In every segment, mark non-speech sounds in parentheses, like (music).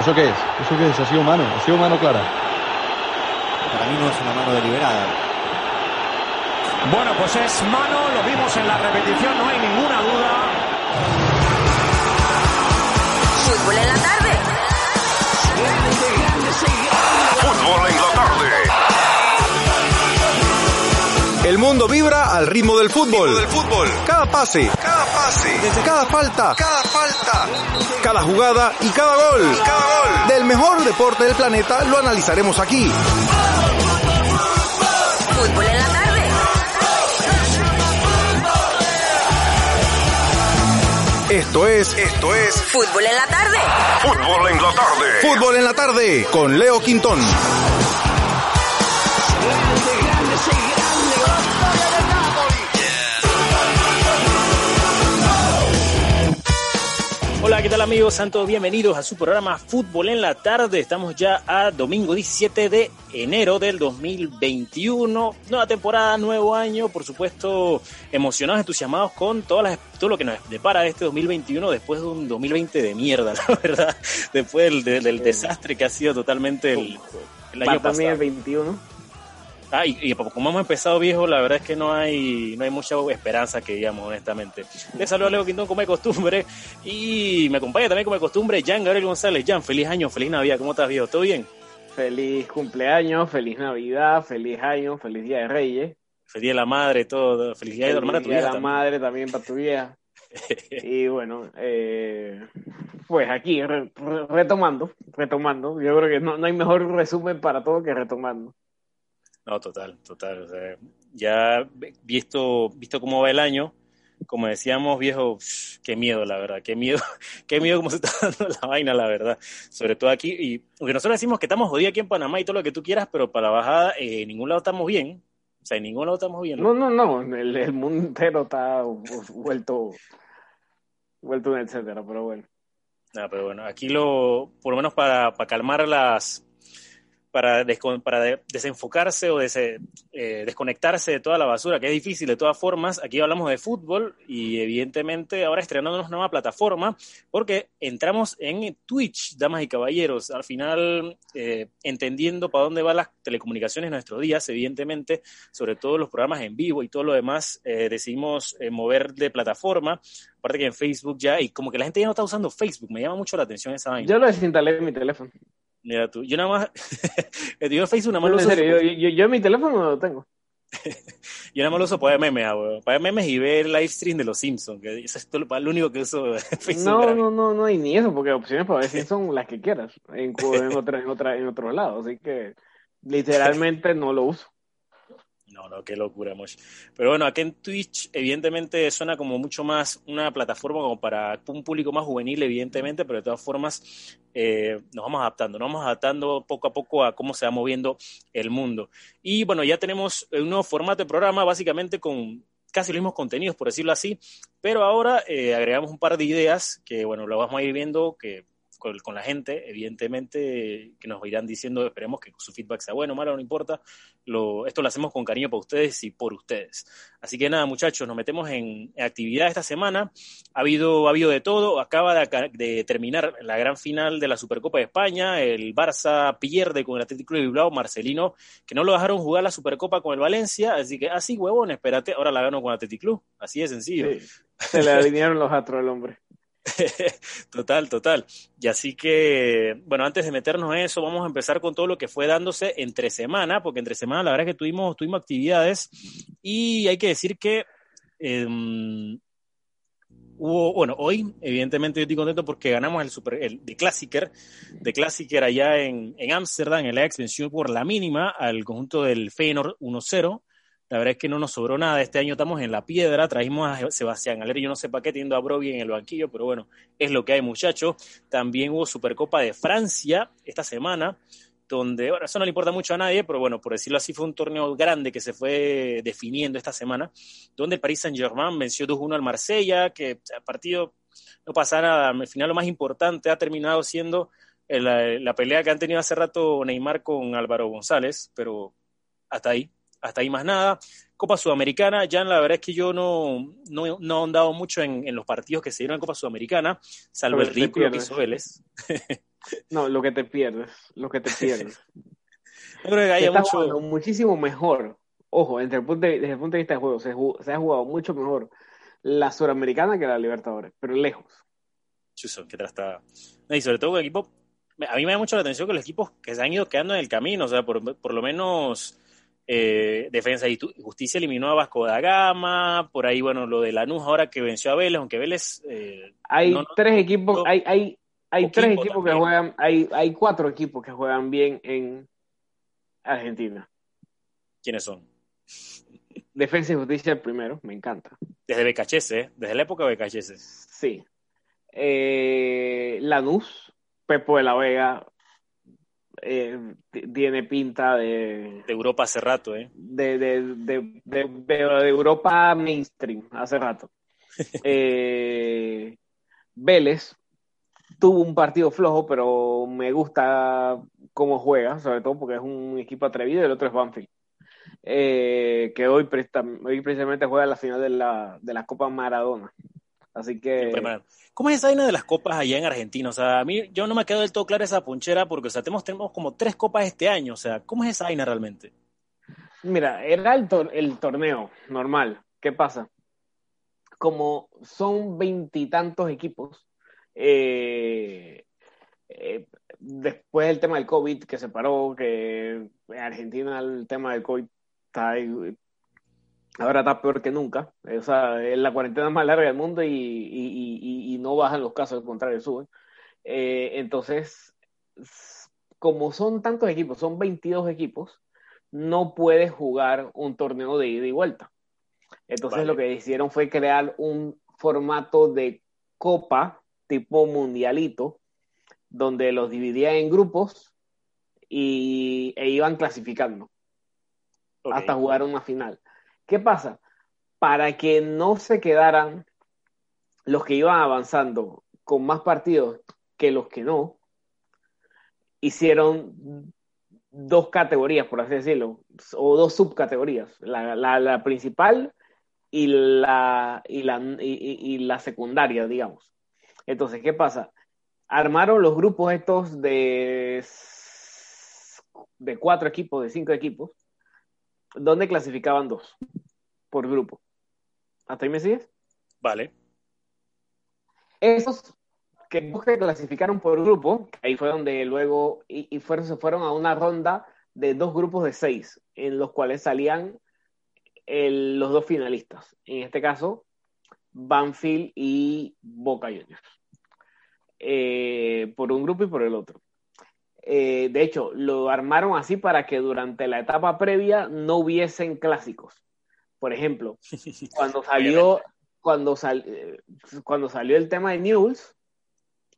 ¿Eso qué es? ¿Eso qué es? ¿Ha sido mano? ¿Ha sido mano clara? Para mí no es una mano deliberada. Bueno, pues es mano, lo vimos en la repetición, no hay ninguna duda. Fútbol en la tarde. Fútbol en la tarde. El mundo vibra al ritmo del fútbol. Cada pase, cada pase, desde cada falta, cada falta, cada jugada y cada gol. cada gol. Del mejor deporte del planeta lo analizaremos aquí. Fútbol en la tarde. Esto es, esto es Fútbol en la tarde. Fútbol en la tarde. Fútbol en la tarde con Leo Quintón. Hola, ¿qué tal amigos? Sean todos bienvenidos a su programa Fútbol en la tarde. Estamos ya a domingo 17 de enero del 2021. Nueva temporada, nuevo año, por supuesto, emocionados, entusiasmados con todas las, todo lo que nos depara este 2021 después de un 2020 de mierda, (laughs) la verdad. Después del, del- del desastre que ha sido totalmente el, el año Va también pasado. el 21. Ah, y, y como hemos empezado viejo, la verdad es que no hay, no hay mucha esperanza que digamos, honestamente. Les saludo a Leo Quintón como de costumbre y me acompaña también como de costumbre Jan Gabriel González. Jan, feliz año, feliz Navidad, ¿cómo estás viejo? ¿Todo bien? Feliz cumpleaños, feliz Navidad, feliz año, feliz Día de Reyes. Feliz Día de la Madre, todo. Felicidades de tu hermana, Feliz tu Día de la también. madre también para tu vieja. (laughs) y bueno, eh, pues aquí re- re- retomando, retomando. Yo creo que no, no hay mejor resumen para todo que retomando. No, total, total. o sea, ya visto, visto cómo va el año, como decíamos, viejo, qué miedo, la verdad, qué miedo, (laughs) qué miedo cómo se está dando la vaina, la verdad. Sobre todo aquí, y aunque nosotros decimos que estamos jodidos aquí en Panamá y todo lo que tú quieras, pero para la bajada, eh, en ningún lado estamos bien. O sea, en ningún lado estamos bien. No, no, no, el, el mundo entero está vuelto, vuelto un etcétera, pero bueno. Nada, pero bueno, aquí lo, por lo menos para, para calmar las, para, descon- para de- desenfocarse o dese- eh, desconectarse de toda la basura, que es difícil de todas formas, aquí hablamos de fútbol y evidentemente ahora estrenándonos una nueva plataforma, porque entramos en Twitch, damas y caballeros, al final eh, entendiendo para dónde van las telecomunicaciones en nuestros días, evidentemente, sobre todo los programas en vivo y todo lo demás, eh, decidimos eh, mover de plataforma, aparte que en Facebook ya, y como que la gente ya no está usando Facebook, me llama mucho la atención esa vaina. Yo lo desinstalé en mi teléfono. Mira tú, yo nada más, (laughs) yo Facebook nada más No, lo uso, serio, yo, yo, mi teléfono no lo tengo. (laughs) yo nada más lo uso para memes, ah, para memes y ver live stream de los Simpsons, que eso es todo lo, único que uso (laughs) Facebook. No, para no, no, no hay ni eso, porque opciones para ver si son las que quieras en, en, otra, en, otra, en otro lado. Así que literalmente no lo uso. No, no, qué locura, Mosh. Pero bueno, aquí en Twitch, evidentemente, suena como mucho más una plataforma como para un público más juvenil, evidentemente, pero de todas formas eh, nos vamos adaptando, nos vamos adaptando poco a poco a cómo se va moviendo el mundo. Y bueno, ya tenemos un nuevo formato de programa, básicamente con casi los mismos contenidos, por decirlo así, pero ahora eh, agregamos un par de ideas que, bueno, lo vamos a ir viendo, que con, la gente, evidentemente, que nos irán diciendo, esperemos que su feedback sea bueno, malo, no importa, lo, esto lo hacemos con cariño para ustedes y por ustedes. Así que nada, muchachos, nos metemos en, actividad esta semana. Ha habido, ha habido de todo. Acaba de, de terminar la gran final de la Supercopa de España. El Barça pierde con el Atlético de Bilbao, Marcelino, que no lo dejaron jugar la Supercopa con el Valencia. Así que, así, huevón, espérate, ahora la gano con el Atlético. Así de sencillo. Se le alinearon los astros al hombre. (laughs) Total, total. Y así que, bueno, antes de meternos en eso, vamos a empezar con todo lo que fue dándose entre semana, porque entre semana la verdad es que tuvimos, tuvimos actividades y hay que decir que eh, hubo, bueno, hoy evidentemente yo estoy contento porque ganamos el super, el de Classicer, de Classicer allá en en Ámsterdam, en la ex venció por la mínima al conjunto del Feyenoord 1-0. La verdad es que no nos sobró nada. Este año estamos en la piedra. Trajimos a Sebastián Aler, yo no sé para qué, teniendo a Broby en el banquillo, pero bueno, es lo que hay, muchachos. También hubo Supercopa de Francia esta semana, donde, bueno, eso no le importa mucho a nadie, pero bueno, por decirlo así, fue un torneo grande que se fue definiendo esta semana, donde el Paris Saint-Germain venció 2-1 al Marsella, que el partido no pasa nada. Al final, lo más importante ha terminado siendo la, la pelea que han tenido hace rato Neymar con Álvaro González, pero hasta ahí hasta ahí más nada. Copa Sudamericana, ya la verdad es que yo no, no, no he ahondado mucho en, en, los partidos que se dieron en Copa Sudamericana, salvo Pero el ridículo que hizo Vélez. (laughs) No, lo que te pierdes, lo que te pierdes. (laughs) Yo creo que haya está mucho. muchísimo mejor. Ojo, desde el punto de, desde el punto de vista de juego, se, se ha jugado mucho mejor la Suramericana que la Libertadores, pero lejos. Chuzo, que. No, Y sobre todo el equipo. A mí me da mucho la atención que los equipos que se han ido quedando en el camino, o sea, por, por lo menos eh, Defensa y Ju- Justicia eliminó a Vasco da Gama, por ahí, bueno, lo de Lanús ahora que venció a Vélez, aunque Vélez. eh, Hay No, no, tres equipos, no. hay, hay, hay tres equipos que juegan, hay, hay cuatro equipos que juegan bien en Argentina. ¿Quiénes son? Defensa y Justicia el primero, me encanta. Desde BKHS, ¿eh? Desde la época de BKHS. Sí. Eh, Lanús, Pepo de la Vega, eh, tiene pinta de, De Europa hace rato, ¿eh? de, de, de, de- Europa mainstream hace rato. (laughs) Eh, Vélez tuvo un partido flojo, pero me gusta cómo juega, sobre todo porque es un equipo atrevido y el otro es Banfield. Eh, que hoy, presta- hoy precisamente juega la final de la, de la Copa Maradona. Así que ¿Cómo es esa vaina de las copas allá en Argentina? O sea, a mí yo no me quedo del todo clara esa punchera porque, o sea, tenemos, tenemos como tres copas este año. O sea, ¿cómo es esa vaina realmente? Mira, era el, tor- el torneo normal. ¿Qué pasa? Como son veintitantos equipos, eh, eh, después del tema del COVID que se paró, que en Argentina el tema del COVID está ahora está peor que nunca. O sea, es la cuarentena más larga del mundo y, y- y- y no bajan los casos, al contrario, suben. Eh, entonces, como son tantos equipos, son 22 equipos, no puedes jugar un torneo de ida y vuelta. Entonces Vale. lo que hicieron fue crear un formato de copa tipo mundialito, donde los dividían en grupos y, e iban clasificando Ok. hasta jugar una final. ¿Qué pasa? Para que no se quedaran los que iban avanzando con más partidos que los que no, hicieron dos categorías, por así decirlo, o dos subcategorías, la, principal y la, y, la, y la secundaria, digamos. Entonces, ¿qué pasa? Armaron los grupos estos de, de cuatro equipos, de cinco equipos, donde clasificaban dos por grupo. ¿Hasta ahí me sigues? Vale. Esos que que clasificaron por grupo, ahí fue donde luego, y, y fueron, se fueron a una ronda de dos grupos de seis, en los cuales salían el- los dos finalistas. En este caso, Banfield y Boca Juniors. Eh, por un grupo y por el otro. Eh, de hecho, lo armaron así para que durante la etapa previa no hubiesen clásicos. Por ejemplo, (laughs) cuando salió, cuando, sal- eh, cuando salió el tema de News,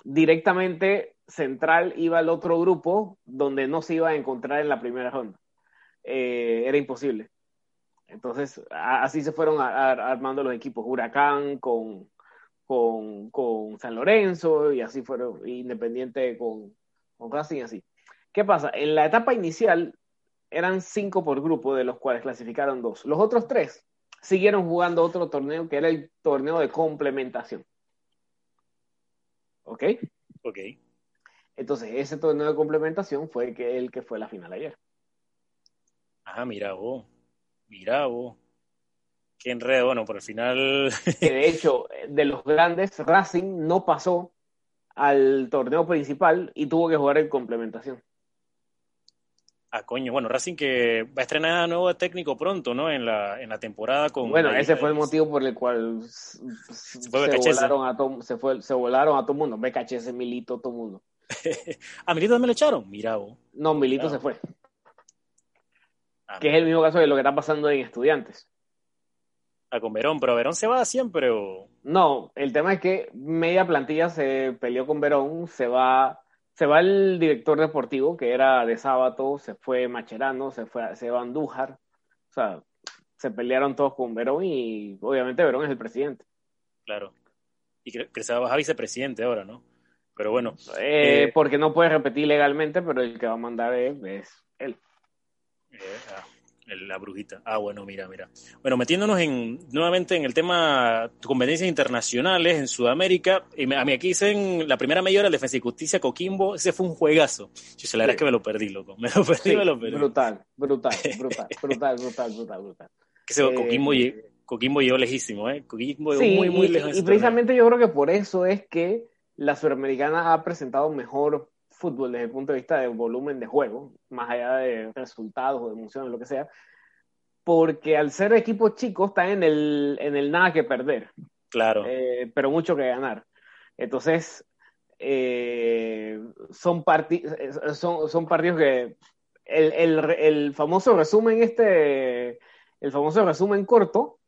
directamente Central iba al otro grupo donde no se iba a encontrar en la primera ronda. Eh, era imposible. Entonces, a- así se fueron a- a- armando los equipos. Huracán con, con, con San Lorenzo y así fueron, Independiente con, con Racing y así. ¿Qué pasa? En la etapa inicial eran cinco por grupo, de los cuales clasificaron dos. Los otros tres siguieron jugando otro torneo que era el torneo de complementación. ¿Ok? Ok. Entonces, ese torneo de complementación fue el que, el que fue la final ayer. Ah, mira vos. Mira vos. Qué enredo. Bueno, por el final. (laughs) Que de hecho, de los grandes, Racing no pasó al torneo principal y tuvo que jugar en complementación. Ah, coño. Bueno, Racing que va a estrenar a nuevo técnico pronto, ¿no? En la, en la temporada con. Bueno, ese fue el motivo por el cual se, volaron a todo, se, fue, se volaron a todo mundo. BKHS, Milito, todo mundo. (laughs) ah, Milito también lo echaron. Mira vos. No, Milito se fue. Ah, Que es el mismo caso de lo que está pasando en estudiantes. ah, con Verón, pero Verón se va siempre o. No, el tema es que media plantilla se peleó con Verón, se va, se va el director deportivo, que era de sábado, se fue Macherano, se fue, se va Andújar, o sea, se pelearon todos con Verón y obviamente Verón es el presidente. Claro. Y que, que se va a bajar vicepresidente ahora, ¿no? Pero bueno. Eh, Eh, porque no puede repetir legalmente, pero el que va a mandar es, es él. eh, ah, la brujita. Ah, bueno, mira, mira. Bueno, metiéndonos en, nuevamente en el tema competencias internacionales en Sudamérica, y me- a mí aquí dicen la primera media hora del Defensa y Justicia Coquimbo, ese fue un juegazo. Yo sé, la verdad es que me lo perdí, loco. Me lo perdí, Sí, me lo perdí. brutal, brutal, (laughs) brutal, brutal, brutal, brutal, brutal. Que ese Eh, Coquimbo, lle- Coquimbo llegó lejísimo, ¿eh? Coquimbo llegó Sí, muy, muy y, lejos. y ese torneo. precisamente yo creo que por eso es que la Sudamericana ha presentado mejor fútbol desde el punto de vista de volumen de juego, más allá de resultados o de emociones, lo que sea, porque al ser equipos chicos están en el, en el nada que perder, Claro. eh, pero mucho que ganar. Entonces, eh, son, parti- eh, son, son partidos que el, el, el famoso resumen este, el famoso resumen corto,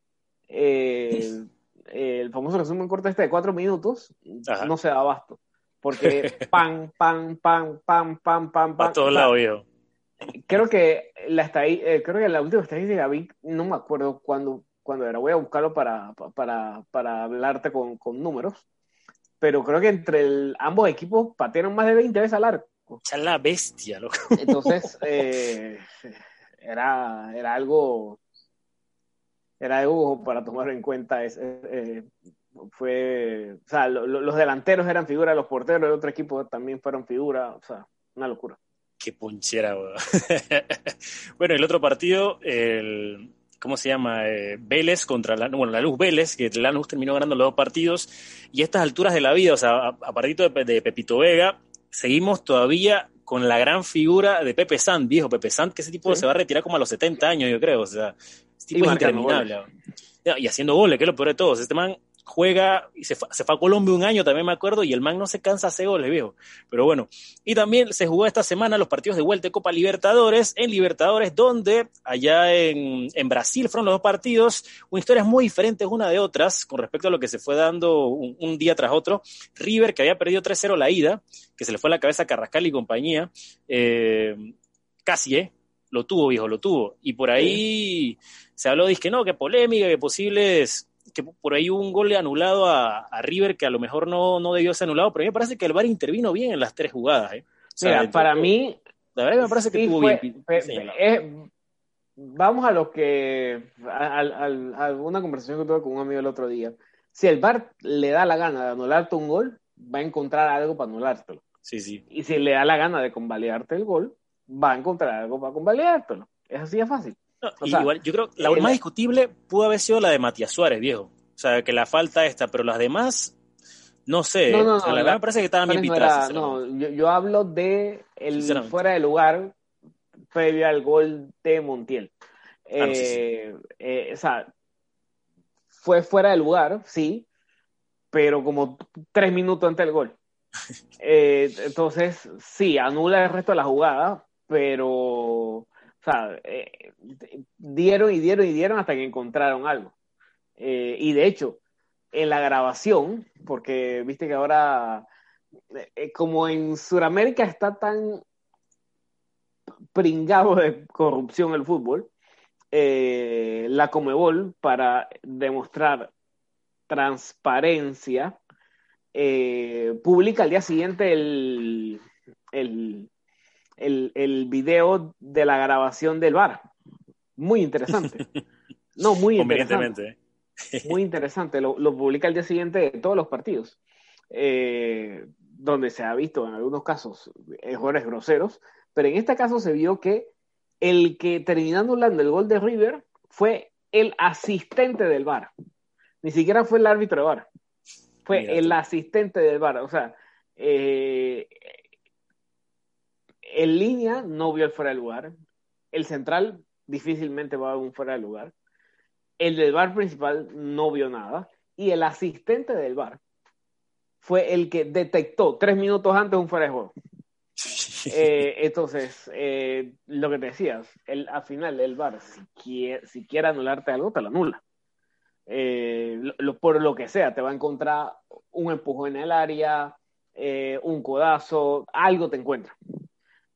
eh, el famoso resumen corto este de cuatro minutos, Ajá. no se da abasto. Porque (laughs) pan, pan, pan, pan, pan, pan, pan. a todos lados, viejo. creo que la eh, creo que la última estadística vi, no me acuerdo cuándo, cuándo era, voy a buscarlo para, para, para hablarte con, con números, pero creo que entre el- ambos equipos patearon más de 20 veces al arco. Ya la bestia, loco. Entonces, (laughs) eh, era, era algo era algo para tomar en cuenta. Es, eh, fue, o sea, lo- lo- los delanteros eran figuras, los porteros del otro equipo también fueron figuras, o sea, una locura. Qué ponchera, weón. (laughs) bueno, el otro partido, el, ¿cómo se llama? Eh, Vélez contra la, bueno, la Luz Vélez, que la Luz terminó ganando los dos partidos. Y a estas alturas de la vida, o sea, a, a partito de, Pe- de Pepito Vega, seguimos todavía con la gran figura de Pepe Sant, viejo Pepe Sant, que ese tipo Sí. se va a retirar como a los 70 años, yo creo. O sea, ese tipo Y es interminable. Y haciendo goles, que es lo peor de todo. Este man juega y se fue, se fue a Colombia un año, también me acuerdo, y el man no se cansa de hacer goles, viejo. Pero bueno, y también se jugó esta semana los partidos de vuelta de Copa Libertadores, en Libertadores, donde allá en, en Brasil fueron los dos partidos, con historias muy diferentes una de otras con respecto a lo que se fue dando un, un día tras otro. River, que había perdido 3-0 la ida, que se le fue a la cabeza a Carrascal y compañía, eh, casi, ¿eh? Lo tuvo, viejo, lo tuvo. Y por ahí se habló, dice que no, que polémica, que posibles que por ahí hubo un gol anulado a, a River que a lo mejor no, no debió ser anulado, pero a mí me parece que el VAR intervino bien en las tres jugadas. ¿eh? O sea, Mira, para mí, La verdad me parece que sí estuvo fue- bien. pe- eh, vamos a lo que, a, a- a una conversación que tuve con un amigo el otro día. Si el VAR le da la gana de anularte un gol, va a encontrar algo para anulártelo. Sí, sí. Y si le da la gana de convalidarte el gol, va a encontrar algo para convalidártelo. Es así de fácil. O sea, igual, yo creo que la el- más discutible pudo haber sido la de Matías Suárez, viejo. O sea, que la falta esta, pero las demás, no sé. No, no, o sea, no, la verdad me parece que estaban bien era- no, yo, yo hablo de el fuera de lugar previo al gol de Montiel. Ah, no, sí, sí. Eh, eh, o sea, fue fuera de lugar, sí, pero como tres minutos antes del gol. (laughs) Eh, entonces, sí, anula el resto de la jugada, pero, o sea, eh, dieron y dieron y dieron hasta que encontraron algo. Eh, y de hecho, en la grabación, porque viste que ahora, eh, como en Sudamérica está tan pringado de corrupción el fútbol, la Comebol, para demostrar transparencia, publica al día siguiente el, el, el, el video de la grabación del bar. Muy interesante. (laughs) No, muy interesante Convenientemente. ¿eh? muy interesante. Lo, lo publica el día siguiente de todos los partidos, eh, donde se ha visto en algunos casos errores groseros, pero en este caso se vio que el que terminó anulando el gol de River fue el asistente del VAR. Ni siquiera fue el árbitro de VAR. Fue Mira el tú. asistente del VAR. O sea, eh, en línea no vio el fuera de lugar. El central difícilmente va a ver un fuera de lugar. El del bar principal no vio nada. Y el asistente del bar fue el que detectó tres minutos antes un fuera de juego. (laughs) Eh, entonces, eh, lo que te decías, el, al final el bar, si quiere, si quiere anularte algo, te lo anula. Eh, lo- lo- por lo que sea, te va a encontrar un empujón en el área, un codazo, algo te encuentra.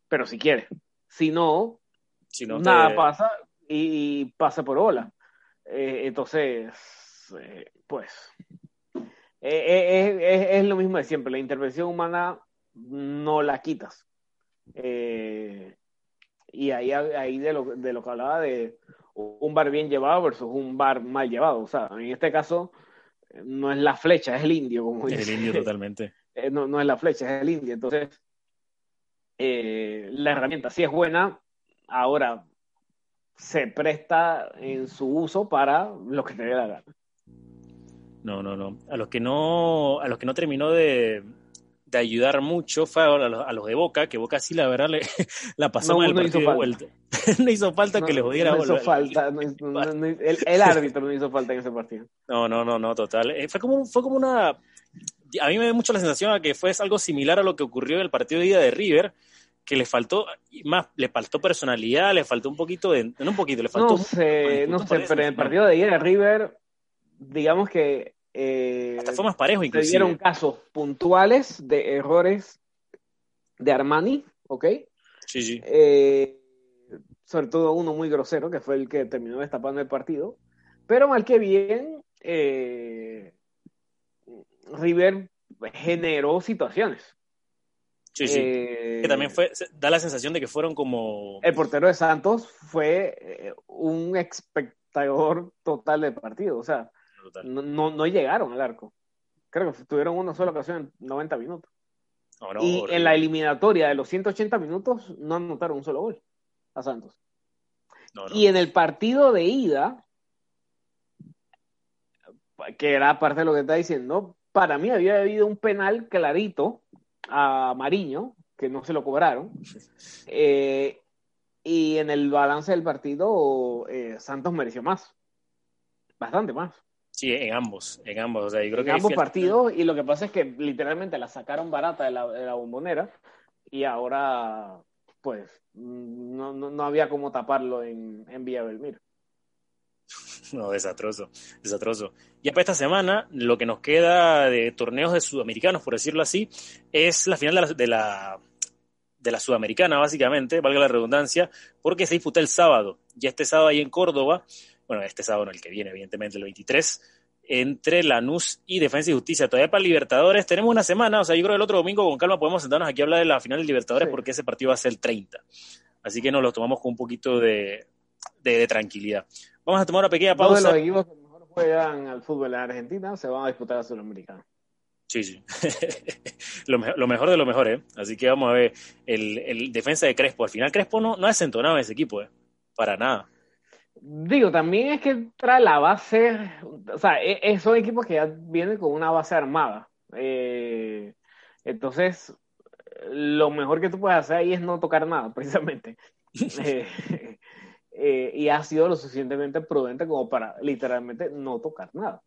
Pero si quiere. Si no, Si no nada te- pasa y, y pasa por ola. Eh, entonces, eh, pues, eh, es, es lo mismo de siempre. La intervención humana no la quitas. Y ahí, ahí de, lo, de lo que hablaba de un bar bien llevado versus un bar mal llevado. O sea, en este caso no es la flecha, es el indio, como Es dice. el indio totalmente. (laughs) No, no es la flecha, es el indio. Entonces, eh, la herramienta sí es buena, ahora se presta en su uso para lo que te dé la gana. No, no, no. A los que no, a los que no terminó de, de ayudar mucho fue a los, a los de Boca, que Boca sí la verdad le, (laughs) la pasó No, mal el no hizo partido de vuelta. (laughs) no hizo falta que les jodiera no hizo falta, el, el árbitro no hizo falta en ese partido. No, no, no, no, total. Eh, fue como, fue como una. A mí me da mucho la sensación a que fue algo similar a lo que ocurrió en el partido de ida de River, que le faltó, más, le faltó personalidad, le faltó un poquito de. No un poquito, le faltó. No sé, no sé, pero en el partido de ayer de River, digamos que eh, Hasta fue más parejo, se inclusive. dieron casos puntuales de errores de Armani, ¿ok? Sí, sí. Eh, sobre todo uno muy grosero, que fue el que terminó destapando el partido. Pero mal que bien, eh, River generó situaciones. Sí, sí. Eh, que también fue, da la sensación de que fueron como. El portero de Santos fue eh, un espectador total del partido. O sea, no, no, no llegaron al arco. Creo que tuvieron una sola ocasión en 90 minutos. No, y horrible. en la eliminatoria de los 180 minutos no anotaron un solo gol a Santos. Y en el partido de ida, que era parte de lo que está diciendo, para mí había habido un penal clarito a Mariño, que no se lo cobraron. Eh, y en el balance del partido, eh, Santos mereció más. Bastante más. Sí, en ambos, en ambos. O sea, yo creo En que ambos partidos, y lo que pasa es que literalmente la sacaron barata de la, de la bombonera, y ahora, pues, mm, no, no, no había cómo taparlo en, en Villa Belmiro. (laughs) No, desastroso, desastroso. Ya para esta semana, lo que nos queda de torneos de sudamericanos, por decirlo así, es la final de la, de la, de la sudamericana, básicamente, valga la redundancia, porque se disputa el sábado. Ya este sábado ahí en Córdoba, bueno, este sábado no el que viene, evidentemente, el 23, entre Lanús y Defensa y Justicia. Todavía para Libertadores tenemos una semana, o sea, yo creo que el otro domingo con calma podemos sentarnos aquí a hablar de la final de Libertadores Sí. porque ese partido va a ser el 30. Así que nos lo tomamos con un poquito de, de- de tranquilidad. Vamos a tomar una pequeña Dos de pausa. los equipos que mejor juegan al fútbol en Argentina se van a disputar a Sudamericana. Sí, sí. (laughs) lo, me- lo mejor de lo mejor, ¿eh? Así que vamos a ver el, el defensa de Crespo. Al final Crespo no, no ha desentonado en ese equipo, ¿eh? Para nada. Digo, también es que trae la base, o sea, e- e- son equipos que ya vienen con una base armada. Eh, entonces, lo mejor que tú puedes hacer ahí es no tocar nada, precisamente. (laughs) Eh, eh, y ha sido lo suficientemente prudente como para literalmente no tocar nada.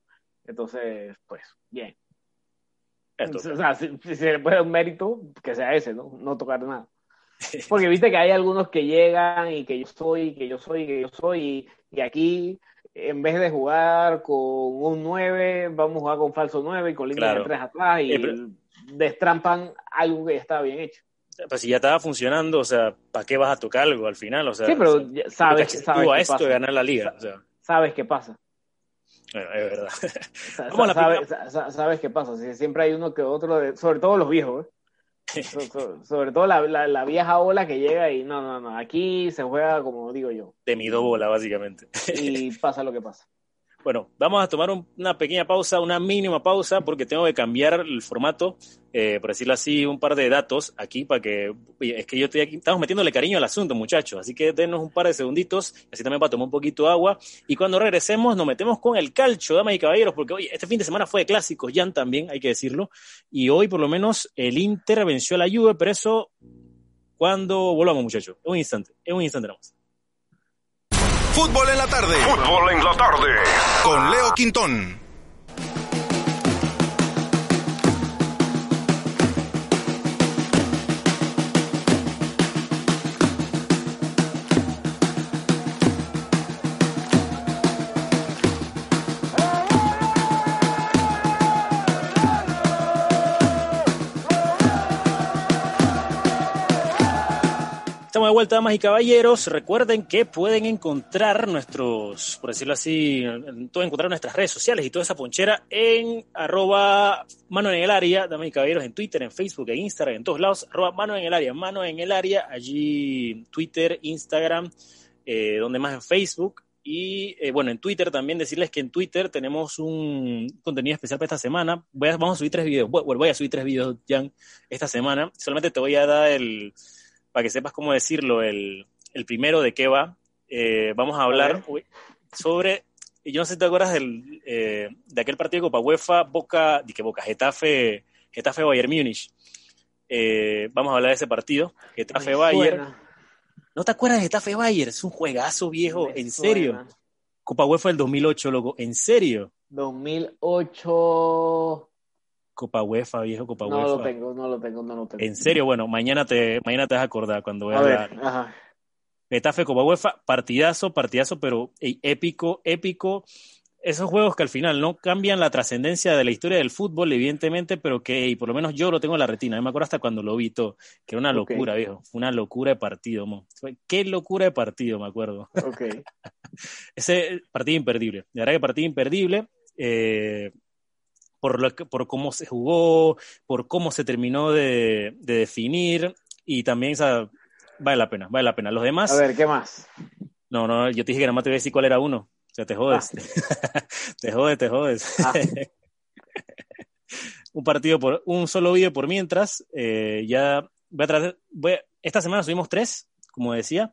Entonces, pues, bien. Esto. O sea, si, si se le puede dar un mérito, que sea ese, ¿no? No tocar nada. Porque viste que hay algunos que llegan y que yo soy, que yo soy, que yo soy, y, y aquí, en vez de jugar con un 9, vamos a jugar con falso 9 y con línea Claro. de 3 atrás y Eh, pero- destrampan algo que ya estaba bien hecho. Pues si ya estaba funcionando, o sea, ¿para qué vas a tocar algo al final? O sea, sí, pero o sea, ya ¿qué sabes, sabes a qué esto pasa. de ganar la liga. O sea, Sabes qué pasa. bueno, es verdad. (laughs) Vamos a la sabes, primera- sa- sa- sabes qué pasa. Si siempre hay uno que otro, de- sobre todo los viejos, ¿eh? (laughs) So- so- sobre todo la, la- la vieja ola que llega y no, no, no, aquí se juega como digo yo De mi bola, básicamente. y (laughs) pasa lo que pasa. Bueno, vamos a tomar un- una pequeña pausa, una mínima pausa, porque tengo que cambiar el formato, eh, por decirlo así, un par de datos aquí para que. es que yo estoy aquí, estamos metiéndole cariño al asunto, muchachos, así que denos un par de segunditos, así también para tomar un poquito de agua. Y cuando regresemos, nos metemos con el calcho, damas y caballeros, porque oye, este fin de semana fue de clásicos, Jan también, hay que decirlo. Y hoy, por lo menos, el Inter venció a la Juve, pero eso cuando volvamos, muchachos. En un instante, en un instante más. Fútbol en la tarde. Fútbol en la tarde. Con Leo Quintón. Vuelta, damas y caballeros. Recuerden que pueden encontrar nuestros, por decirlo así, todo encontrar nuestras redes sociales y toda esa ponchera en arroba mano en el área, damas y caballeros, en Twitter, en Facebook, en Instagram, en todos lados, arroba mano en el área, mano en el área, allí Twitter, Instagram, eh, donde más en Facebook. Y eh, bueno, en Twitter también decirles que en Twitter tenemos un contenido especial para esta semana. Voy a- vamos a subir tres videos. Bueno, voy a subir tres videos, Jan, esta semana. Solamente te voy a dar el, para que sepas cómo decirlo, el, el primero de qué va. Eh, vamos a hablar sobre, yo no sé si te acuerdas del, eh, de aquel partido de Copa UEFA, Boca, di que Boca, Getafe, Getafe Bayern Múnich. Eh, vamos a hablar de ese partido, Getafe Bayern. ¿No te acuerdas de Getafe Bayern? Es un juegazo viejo, me en serio. Copa UEFA del 2008, loco, en serio. 2008. Copa UEFA, viejo, Copa No UEFA. lo tengo, no lo tengo, no lo tengo. En serio, bueno, mañana te, mañana te vas a acordar cuando A veas ver, la, ajá. Getafe Copa UEFA, partidazo, partidazo, pero ey, épico, épico. Esos juegos que al final no cambian la trascendencia de la historia del fútbol, evidentemente, pero que por lo menos yo lo tengo en la retina. Yo me acuerdo hasta cuando lo vi todo, que era una locura, viejo. Fue una locura de partido, mo. Qué locura de partido, me acuerdo. Ok. (laughs) Ese partido imperdible. De verdad que partido imperdible. eh, por, lo que- por cómo se jugó, por cómo se terminó de, de definir y también o sea, vale la pena, vale la pena. Los demás, A ver, ¿qué más? no, no, yo te dije que nada más te voy a decir cuál era uno. O sea, te jodes. (laughs) te jodes, te jodes. Ah. (laughs) un partido por, un solo video por mientras. eh, ya voy a tratar, voy a- esta semana subimos tres, como decía.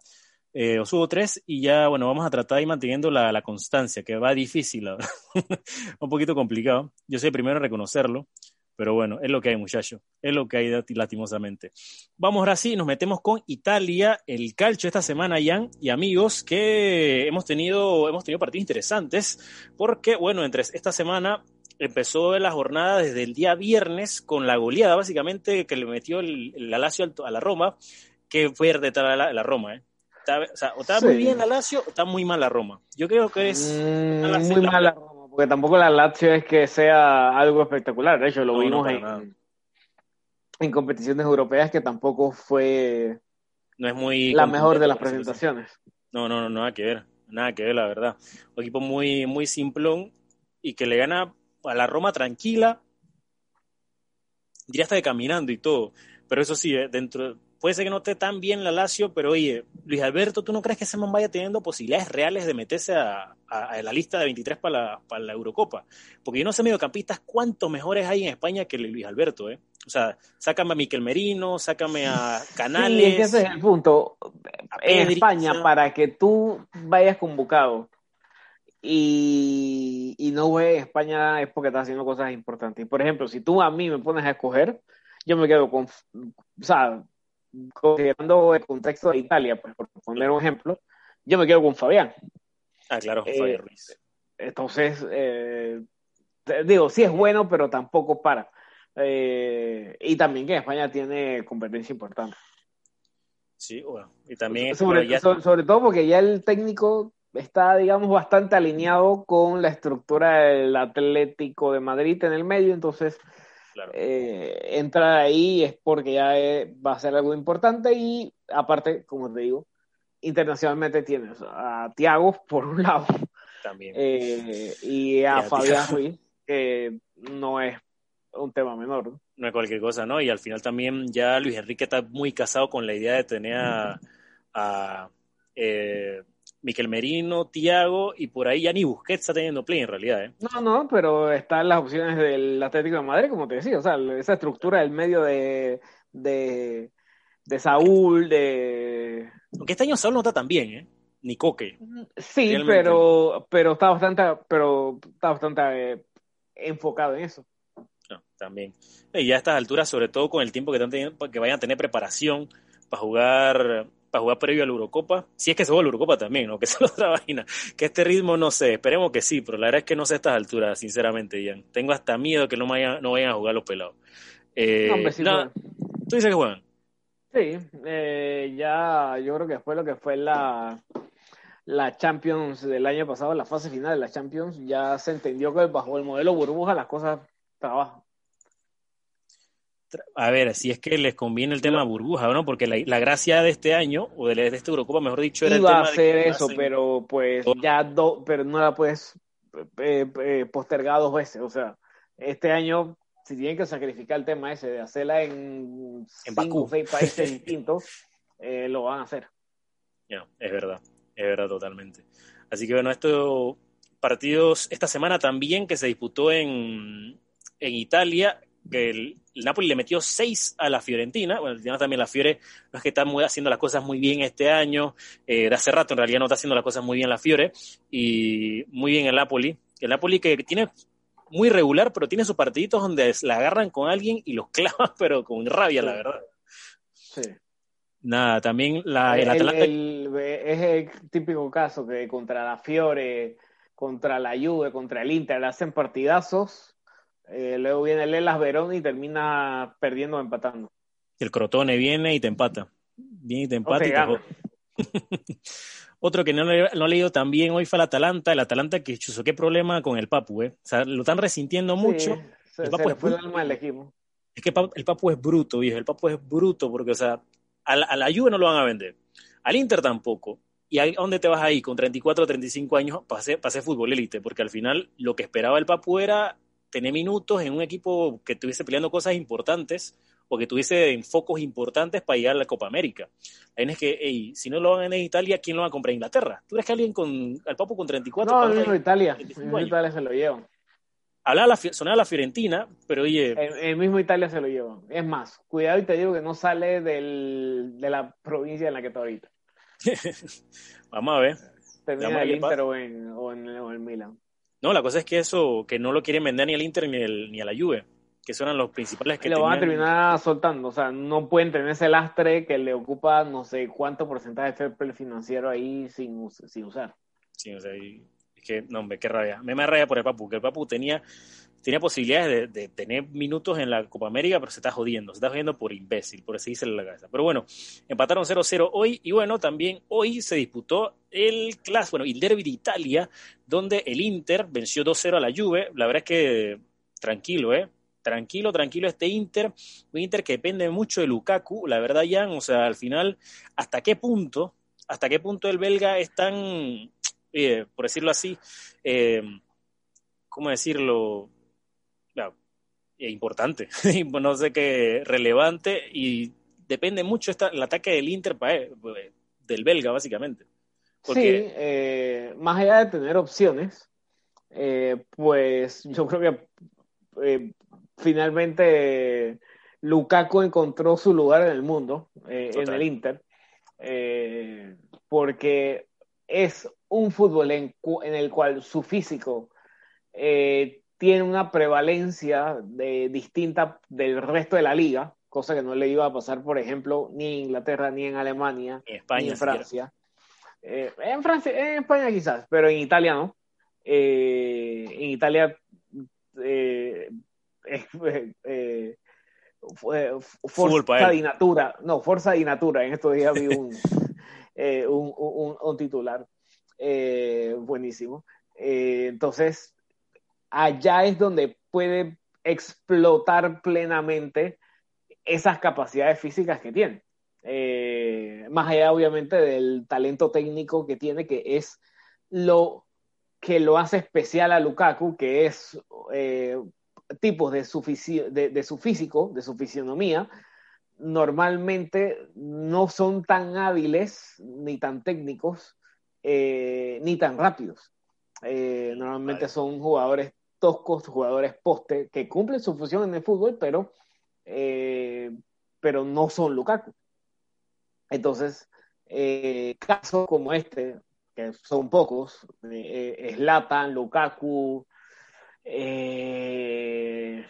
Eh, os subo tres y ya, bueno, vamos a tratar de ir manteniendo la, la constancia, que va difícil, (laughs) un poquito complicado. Yo soy el primero en reconocerlo, pero bueno, es lo que hay, muchacho. Es lo que hay lastimosamente. Vamos ahora sí, nos metemos con Italia, el calcio esta semana, Jan y amigos, que hemos tenido, hemos tenido partidos interesantes, porque, bueno, entre esta semana empezó la jornada desde el día viernes con la goleada, básicamente, que le metió el, el la Lazio al- a la Roma, que fue detrás de la, la Roma, ¿eh? Está, o sea, o está muy bien la Lazio o está muy mal la Roma. Yo creo que es... Mm, la- muy la- mala Roma, porque tampoco la Lazio es que sea algo espectacular. De hecho, lo No, vimos en, nada. en competiciones europeas que tampoco fue No es muy... la mejor de las presentaciones. No, no, no, nada que ver, nada que ver, la verdad. Un equipo muy, muy simplón y que le gana a la Roma tranquila, diría hasta de caminando y todo. Pero eso sí, eh, dentro, puede ser que no esté tan bien la Lazio, pero oye, Luis Alberto, ¿tú no crees que ese man vaya teniendo posibilidades reales de meterse a, a- a la lista de 23 para la, para la Eurocopa? Porque yo no sé mediocampistas cuántos mejores hay en España que Luis Alberto, ¿eh? O sea, sácame a Miquel Merino, sácame a Sí, Canales. es que ese es el punto. En España, para que tú vayas convocado y, y no juegues España es porque estás haciendo cosas importantes. Por ejemplo, si tú a mí me pones a escoger, yo me quedo con, o sea, considerando el contexto de Italia, pues por poner un ejemplo, yo me quedo con Fabián. Ah, claro, Eh, Fabián Ruiz. Entonces, eh, digo, sí es bueno, pero tampoco para. Eh, y también que España tiene competencia importante. Sí, bueno, y también sobre, ya- so- sobre todo porque ya el técnico está, digamos, bastante alineado con la estructura del Atlético de Madrid en el medio, entonces claro. eh, entrar ahí es porque ya eh, va a ser algo importante y aparte, como te digo, internacionalmente tienes a Thiago por un (laughs) lado también. eh, y a Y a Fabián Thiago. Ruiz, que no es un tema menor. ¿no? no es cualquier cosa, ¿no? Y al final también ya Luis Enrique está muy casado con la idea de tener a, a, eh, Miquel Merino, Tiago y por ahí ya ni Busquets está teniendo play en realidad, ¿eh? No, no, pero están las opciones del Atlético de Madrid, como te decía, o sea, esa estructura del medio de, de, de Saúl, de... Aunque este año Saúl no está tan bien, ¿eh? Ni Coque. Sí, Realmente. pero, pero está bastante, pero está bastante eh, enfocado en eso. No, también. Y ya a estas alturas, sobre todo con el tiempo que, están teniendo, que vayan a tener preparación para jugar para jugar previo a la Eurocopa, si es que se juega la Eurocopa también, ¿no? (laughs) Que es otra vaina. Que este ritmo, no sé, esperemos que sí, pero la verdad es que no sé a estas alturas, sinceramente, Ian. Tengo hasta miedo que no vayan, no vayan a jugar los pelados. Eh, No, sí nada, juegan. ¿Tú dices que juegan? Sí, eh, ya yo creo que después lo que fue la, la Champions del año pasado, la fase final de la Champions, ya se entendió que bajo el modelo burbuja las cosas trabajan. A ver, si es que les conviene el tema burbuja, ¿no? Porque la, la gracia de este año, o de, de esta Eurocopa, mejor dicho, era Iba el a tema hacer de que eso, hacen- pero pues ya do, pero no la puedes eh, eh, postergar dos veces. O sea, este año, si tienen que sacrificar el tema ese de hacerla en, En cinco o seis países (laughs) distintos, eh, lo van a hacer. Ya, es verdad, es verdad totalmente. Así que bueno, estos partidos, esta semana también que se disputó en, en Italia, que el, el Napoli le metió 6 a la Fiorentina, bueno, también la Fiore no es que está muy, haciendo las cosas muy bien este año, eh, de hace rato en realidad no está haciendo las cosas muy bien la Fiore, y muy bien el Napoli, el Napoli que tiene muy regular, pero tiene sus partiditos donde la agarran con alguien y los (laughs) clavan, pero con rabia, la verdad. Sí. Nada, también la, el el- es el típico caso que contra la Fiore, contra la Juve, contra el Inter, hacen partidazos. Eh, luego viene el Elas Verón y termina perdiendo o empatando. El Crotone viene y te empata. Viene y te empata y te gana. (laughs) Otro que no, le- no he leído también hoy fue el Atalanta. El Atalanta que chuzo, qué problema con el Papu, ¿eh? O sea, lo están resintiendo mucho. Sí, se, El se Papu le es fue el bruto. alma del equipo. Es que el Papu es bruto, viejo. El Papu es bruto porque, o sea, a la, a la Juve no lo van a vender. Al Inter tampoco. ¿Y a dónde te vas ahí con 34 o 35 años para hacer fútbol élite? Porque al final lo que esperaba el Papu era tener minutos en un equipo que estuviese peleando cosas importantes o que tuviese en focos importantes para llegar a la Copa América. Ahí es que, ey, si no lo van a ganar en Italia, ¿quién lo va a comprar? Inglaterra. ¿Tú crees que alguien con al Papu con 34 No, mismo Italia. El 25 mismo? Italia se lo lleva. Hablaba la, sonaba la Fiorentina, pero oye, El, el mismo Italia se lo lleva. Es más, cuidado y te digo que no sale del, de la provincia en la que está ahorita. (laughs) vamos a ver. Termina en el Inter o en, o, en, o en Milan. No, la cosa es que eso, que no lo quieren vender ni al Inter ni, el- ni a la Juve, que son los principales que lo van a terminar soltando. O sea, no pueden tener ese lastre que le ocupa no sé cuánto porcentaje de fair financiero ahí sin, sin usar. Sí, o sea, y- es que, no, hombre, qué rabia. Me da rabia por el Papu, que el Papu tenía, tenía posibilidades de, tener minutos en la Copa América, pero se está jodiendo, se está jodiendo por imbécil, por seguirse la cabeza. Pero bueno, empataron 0-0 hoy, y bueno, también hoy se disputó el clásico, bueno, el Derby de Italia, donde el Inter venció 2-0 a la Juve. La verdad es que tranquilo, ¿eh? Tranquilo, tranquilo este Inter, un Inter que depende mucho de Lukaku, la verdad, Jan, o sea, al final, ¿hasta qué punto, hasta qué punto el belga es tan, eh, por decirlo así, eh, ¿cómo decirlo? Eh, importante, (laughs) no sé qué, relevante, y depende mucho esta, el ataque del Inter eh, del belga, básicamente. Porque, Sí, eh, más allá de tener opciones, eh, pues yo creo que eh, finalmente Lukaku encontró su lugar en el mundo, en el Inter, porque es un fútbol en, en el cual su físico eh, tiene una prevalencia de, distinta del resto de la liga, cosa que no le iba a pasar, por ejemplo, ni en Inglaterra, ni en Alemania, en España, ni en. Francia. Eh, en Francia, en España quizás, pero en Italia no. Eh, en Italia eh, eh, él. di natura, no, fuerza di natura. En estos días vi un, (laughs) un, un- un titular buenísimo. Entonces, allá es donde puede explotar plenamente esas capacidades físicas que tiene. Eh, más allá, obviamente, del talento técnico que tiene, que es lo que lo hace especial a Lukaku, que es eh, tipos de su, de, de su físico, de su fisionomía, normalmente no son tan hábiles ni tan técnicos eh, ni tan rápidos. Eh, normalmente Vale. son jugadores toscos, jugadores poste, que cumplen su función en el fútbol, pero, eh, pero no son Lukaku. Entonces, eh, casos como este, que son pocos, eh, Zlatan, Lukaku, eh,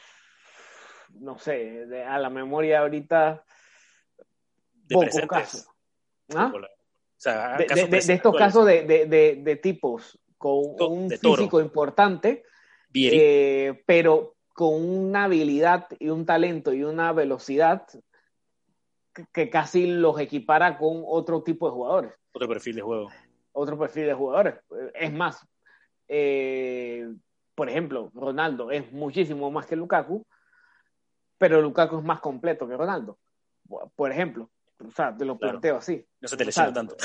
no sé, de- a la memoria ahorita, De pocos casos. ¿Ah? O sea, de, casos de- de- de estos casos de, de- de- de tipos con un físico importante, Eh, pero con una habilidad y un talento y una velocidad que, que casi los equipara con otro tipo de jugadores, otro perfil de juego. otro perfil de jugadores. Es más, eh, por ejemplo, Ronaldo es muchísimo más que Lukaku, pero Lukaku es más completo que Ronaldo. Por ejemplo, o sea, te lo Claro. planteo así. No se te lesiona O sea, tanto.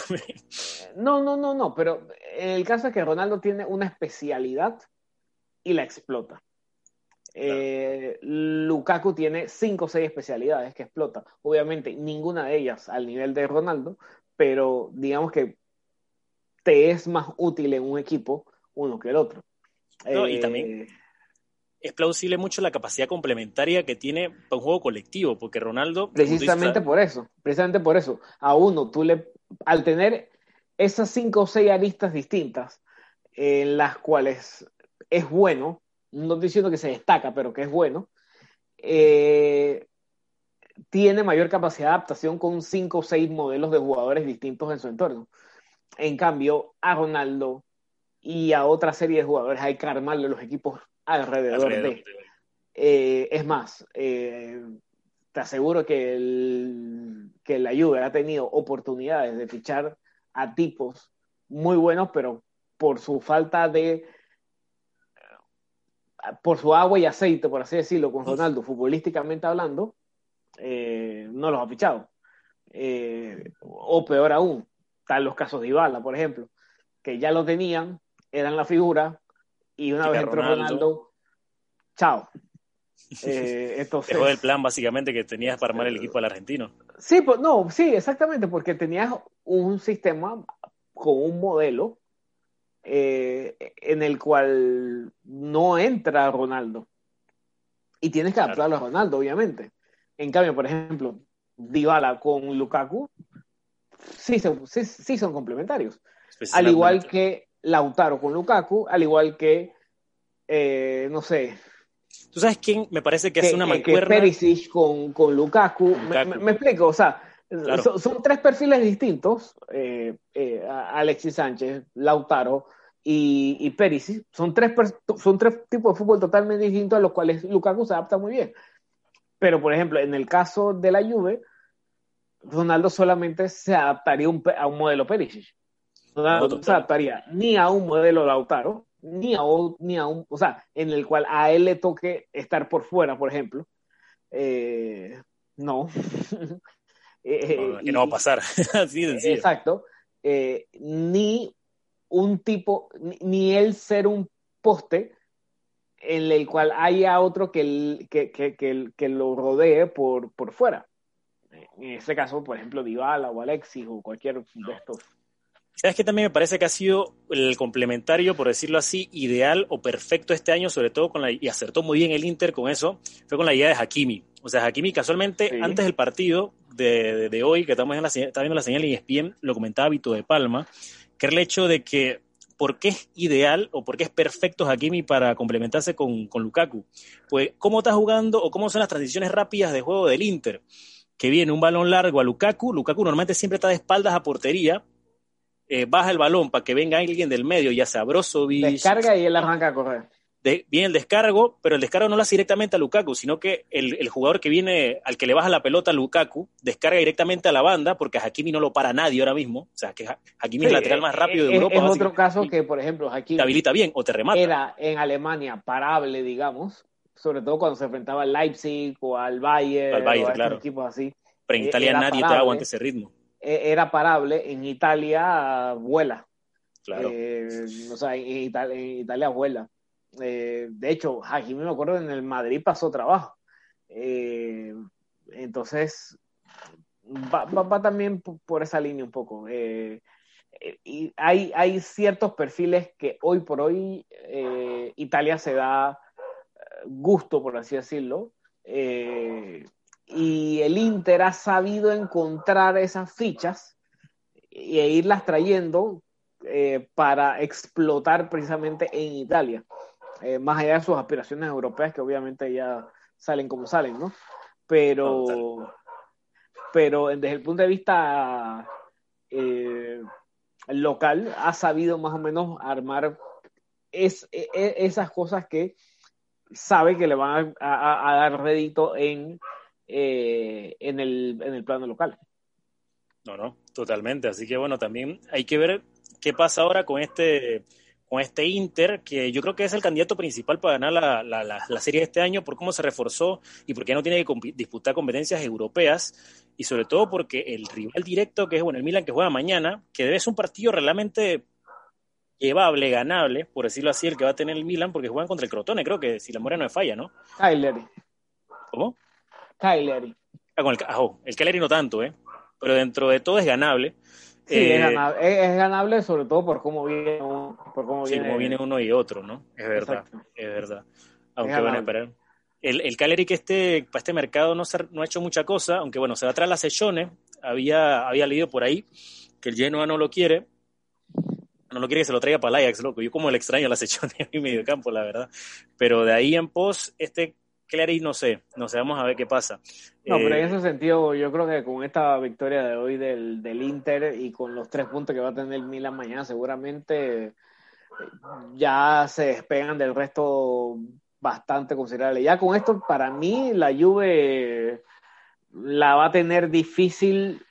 No, no, no, no, pero el caso es que Ronaldo tiene una especialidad y la explota. Eh, Lukaku tiene cinco o seis especialidades que explota. Obviamente, ninguna de ellas al nivel de Ronaldo, pero digamos que te es más útil en un equipo uno que el otro. No, y Eh, también- es plausible mucho la capacidad complementaria que tiene para un juego colectivo, porque Ronaldo, Precisamente por eso, precisamente por eso. A uno, tú le, al tener esas cinco o seis aristas distintas, en las cuales es bueno, no estoy diciendo que se destaca, pero que es bueno, eh, tiene mayor capacidad de adaptación con cinco o seis modelos de jugadores distintos en su entorno. En cambio, a Ronaldo y a otra serie de jugadores hay que armarle los equipos alrededor, alrededor de. Eh, es más, eh, te aseguro que, el, que la Juve ha tenido oportunidades de fichar a tipos muy buenos, pero por su falta de. Por su agua y aceite, por así decirlo, con Ronaldo, futbolísticamente hablando, eh, no los ha fichado. Eh, o peor aún, están los casos de Ibala, por ejemplo, que ya lo tenían, eran la figura, y una vez entró Ronaldo. Ronaldo, chao. (laughs) Eh, entonces, dejó el plan básicamente que tenías para armar el equipo del argentino. Sí, pues, no, sí, exactamente, porque tenías un sistema con un modelo eh, en el cual no entra Ronaldo. Y tienes que Claro. adaptarlo a Ronaldo, obviamente. En cambio, por ejemplo, Dybala con Lukaku sí, son- sí, sí son complementarios. Al igual que Lautaro con Lukaku, al igual que, eh, no sé, ¿Tú sabes quién me parece que, que, hace una que- que mancuerna? Perisic con, con Lukaku. Me- Lukaku. Me, me explico, o sea, Claro. son, son tres perfiles distintos. eh, eh, Alexis Sánchez, Lautaro y, y Perisic. Son tres, son tres tipos de fútbol totalmente distintos a los cuales Lukaku se adapta muy bien. Pero, por ejemplo, en el caso de la Juve, Ronaldo solamente se adaptaría un a un modelo Perisic. Ronaldo No, no se adaptaría ni a un modelo Lautaro, ni a, un- ni a un, o sea, en el cual a él le toque estar por fuera, por ejemplo. Eh, no. (laughs) Eh, No, que no va a pasar. (laughs) Así de sencillo. Exacto. Eh, ni un tipo, ni, ni él ser un poste en el cual haya otro que, el- que, que, que, que lo rodee por, por fuera. En ese caso, por ejemplo, Dybala o Alexis o cualquier de estos. ¿Sabes qué también me parece que ha sido el complementario, por decirlo así, ideal o perfecto este año, sobre todo con la, y acertó muy bien el Inter con eso, fue con la idea de Hakimi. O sea, Hakimi casualmente, Sí. antes del partido de, de- hoy, que estamos en la, viendo la señal en ESPN, lo comentaba Vito de Palma, que era el hecho de que por qué es ideal o por qué es perfecto Hakimi para complementarse con, con Lukaku. Pues, ¿cómo está jugando o cómo son las transiciones rápidas de juego del Inter? Que viene un balón largo a Lukaku, Lukaku normalmente siempre está de espaldas a portería, eh, baja el balón para que venga alguien del medio, ya sea Brozovic, Descarga y él arranca a correr. De- viene el descargo, pero el descargo no lo hace directamente a Lukaku, sino que el, el jugador que viene, al que le baja la pelota a Lukaku, descarga directamente a la banda, porque a Hakimi no lo para nadie ahora mismo. O sea, que Ha- Hakimi es el Sí, lateral más eh, rápido de Europa. Es, otro caso que, por ejemplo, aquí te habilita bien o te remata. era en Alemania parable, digamos, sobre todo cuando se enfrentaba al Leipzig o al Bayern, Al Bayern, o a claro. equipos así. pero en eh, Italia era nadie te parable. aguanta ese ritmo. eh, era parable, en Italia vuela. Claro. Eh, o sea, en, Ita- en Italia vuela. Eh, de hecho, Hakimi me acuerdo en el Madrid pasó trabajo. Eh, entonces, va, también por esa línea un poco. Eh, y hay, hay ciertos perfiles que hoy por hoy Italia se da gusto, por así decirlo. Y el Inter ha sabido encontrar esas fichas e irlas trayendo para explotar precisamente en Italia, Eh, más allá de sus aspiraciones europeas que obviamente ya salen como salen, ¿no? Pero, pero desde el punto de vista eh, local ha sabido más o menos armar es, e- e- esas cosas que sabe que le van a, a- a dar rédito en, eh, en, el, en el plano local. No, no, totalmente. Así que bueno, también hay que ver qué pasa ahora con este, con este Inter, que yo creo que es el candidato principal para ganar la, la, la, la serie de este año por cómo se reforzó y porque no tiene que disputar competencias europeas y sobre todo porque el rival directo, que es bueno, el Milan que juega mañana, que debe ser un partido realmente llevable, ganable, por decirlo así, el que va a tener el Milan, porque juegan contra el Crotone, creo que si la memoria no me falla, ¿no? Cagliari. ¿Cómo? Cagliari. Ah, con el, ah, oh, el Cagliari no tanto, ¿eh? Pero dentro de todo es ganable. Sí, eh, es, ganable, es, es, ganable, sobre todo por cómo viene uno, por cómo sí, viene, cómo viene uno y otro, ¿no? Es verdad, Exacto. es verdad. Aunque van a esperar. El, el Cagliari que este, para este mercado no, se, no ha hecho mucha cosa, aunque bueno, se va atrás las sesiones. Había, había leído por ahí que el Genoa no lo quiere, no lo quiere que se lo traiga para el Ajax, loco. Yo como el extraño las sesiones (laughs) en mi mediocampo, la verdad. Pero de ahí en pos, este Clary no sé, no sé, vamos a ver qué pasa. No, eh, pero en ese sentido, yo creo que con esta victoria de hoy del, del, Inter y con los tres puntos que va a tener Milan mañana, seguramente ya se despegan del resto bastante considerable. Ya con esto, para mí, la Juve la va a tener difícil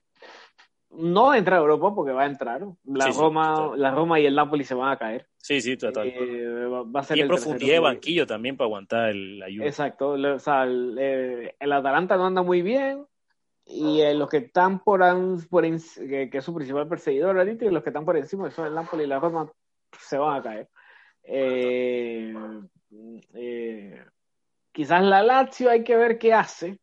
no entrar a Europa porque va a entrar. La, sí, Roma, sí, la Roma y el Napoli se van a caer. Sí, sí, total. Eh, va a ser y en profundidad de banquillo también para aguantar el, la Juve. Exacto. O sea, el, eh, el, Atalanta no anda muy bien y eh, los que están por, por que, que, es su principal perseguidor ahorita y los que están por encima, que son el Napoli y la Roma, se van a caer. Eh, quizás la Lazio hay que ver qué hace.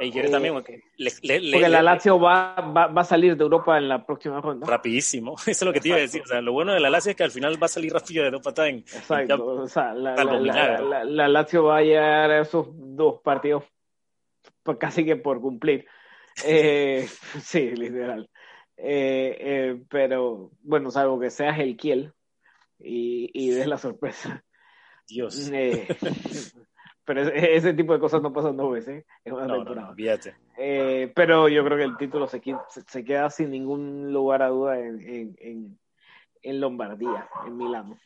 Y quiere también, porque, le, le, porque le, la Lazio va, va, va, a salir de Europa en la próxima ronda. Rapidísimo, (laughs) eso es lo que te iba a decir. O sea, lo bueno de la Lazio es que al final va a salir rápido de dos patadas en. Exacto, en o sea, la, la, la, Lazio va a llegar a esos dos partidos casi que por cumplir. (laughs) Eh, sí, literal. Eh, eh, pero bueno, salvo que seas el Kiel y, y des la sorpresa. Dios. Eh, (laughs) pero (laughs) ese, tipo de cosas no pasan dos veces en una no, temporada. No, no, eh, pero yo creo que el título se, se queda sin ningún lugar a duda en, en, en, en Lombardía, en Milano.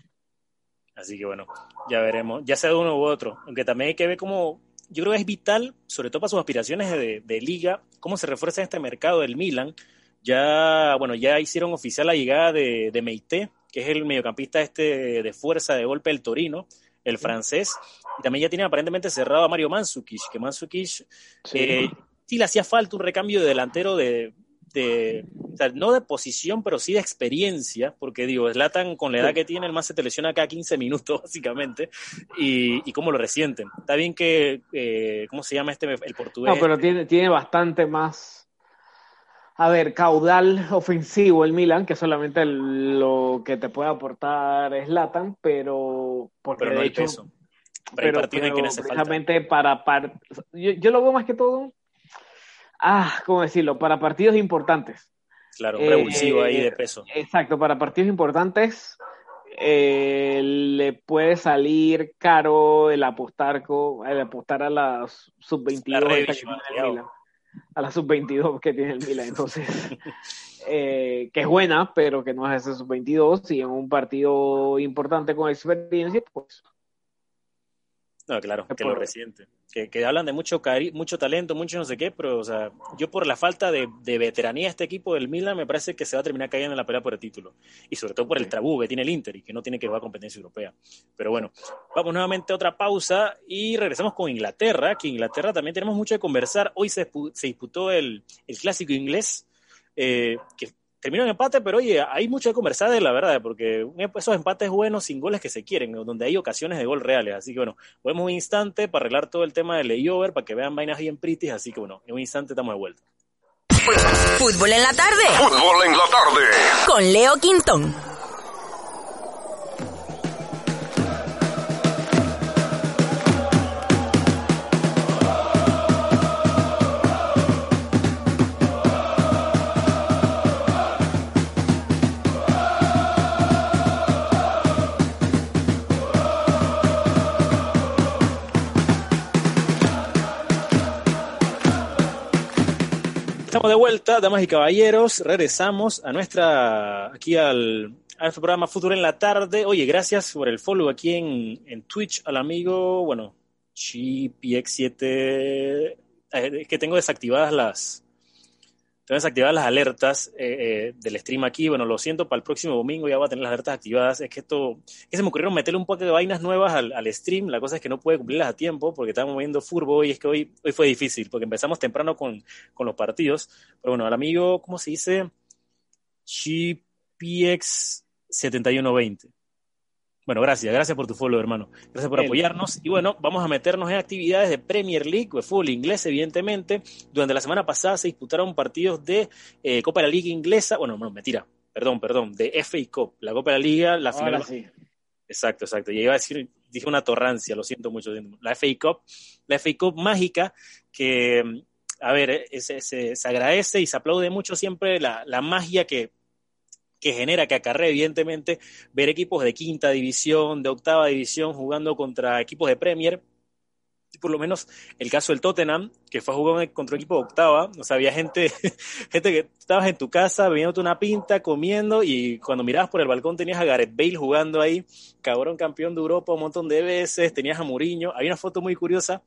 Así que bueno, ya veremos, ya sea de uno u otro. Aunque también hay que ver cómo, yo creo que es vital, sobre todo para sus aspiraciones de, de liga, cómo se refuerza este mercado del Milan. Ya, bueno, ya hicieron oficial la llegada de, de Meite, que es el mediocampista este de fuerza de golpe del Torino, el francés. Y también ya tiene aparentemente cerrado a Mario Mandzukic, que Mandzukic sí. Eh, sí le hacía falta un recambio de delantero de, de o sea, no de posición, pero sí de experiencia, porque digo, Zlatan con la edad que tiene, el más se te lesiona cada 15 minutos, (laughs) básicamente, y, y cómo lo resienten. Está bien que, eh, ¿cómo se llama este, el portugués? No, pero tiene, tiene bastante más a ver, caudal ofensivo el Milan, que solamente el, lo que te puede aportar es Latan, pero porque pero no de hecho, peso. Pero, pero, precisamente falta. para, para yo, yo, lo veo más que todo, ah, ¿cómo decirlo? Para partidos importantes. Claro, un revulsivo eh, ahí de peso. Exacto, para partidos importantes eh, le puede salir caro el apostar, el apostar a las sub-22 a la sub-22 que tiene el Milan. Entonces, eh, que es buena, pero que no es ese sub-22. Y en un partido importante con experiencia, pues. No, claro, que lo resiente. Que, que, hablan de mucho cari mucho talento, mucho no sé qué, pero o sea, yo por la falta de, de, veteranía de este equipo del Milan me parece que se va a terminar cayendo en la pelea por el título. Y sobre todo por el trabú que tiene el Inter y que no tiene que jugar competencia europea. Pero bueno, vamos nuevamente a otra pausa y regresamos con Inglaterra, que Inglaterra también tenemos mucho de conversar. Hoy se, se disputó el, el clásico inglés, eh, que terminó en empate, pero oye, hay mucho que conversar de la verdad, porque esos empates buenos sin goles que se quieren, donde hay ocasiones de gol reales. Así que bueno, podemos un instante para arreglar todo el tema del layover, para que vean vainas bien pretty. Así que bueno, en un instante estamos de vuelta. Fútbol en la tarde. Fútbol en la tarde. Con Leo Quintón. De vuelta, damas y caballeros. Regresamos a nuestra, aquí al, a nuestro programa Futuro en la Tarde. Oye, gracias por el follow aquí en, en Twitch al amigo, bueno, GPX7. Eh, es que tengo desactivadas las, tengo desactivadas las alertas eh, eh, del stream aquí. Bueno, lo siento, para el próximo domingo ya voy a tener las alertas activadas. Es que esto, es que se me ocurrieron meterle un poco de vainas nuevas al, al stream. La cosa es que no pude cumplirlas a tiempo porque estábamos viendo furbo y es que hoy, hoy fue difícil porque empezamos temprano con, con los partidos. Pero bueno, al amigo, ¿cómo se dice? GPX7120. Bueno, gracias, gracias por tu follow, hermano. Gracias por apoyarnos. Y bueno, vamos a meternos en actividades de Premier League, de fútbol inglés, evidentemente. Durante la semana pasada se disputaron partidos de eh, Copa de la Liga inglesa. Bueno, no, mentira, perdón, perdón, de FA Cup, la Copa de la Liga, la final. Sí. Exacto, exacto. Y iba a decir, dije una torrancia, lo siento mucho. La FA Cup, la FA Cup mágica, que, a ver, eh, se, se- se agradece y se aplaude mucho siempre la, la magia que, que genera, que acarrea, evidentemente, ver equipos de quinta división, de octava división, jugando contra equipos de Premier. Y por lo menos el caso del Tottenham, que fue a jugar contra un equipo de octava, o sea, había gente, (laughs) gente que estabas en tu casa bebiéndote una pinta, comiendo, y cuando mirabas por el balcón tenías a Gareth Bale jugando ahí, cabrón campeón de Europa un montón de veces, tenías a Mourinho, hay una foto muy curiosa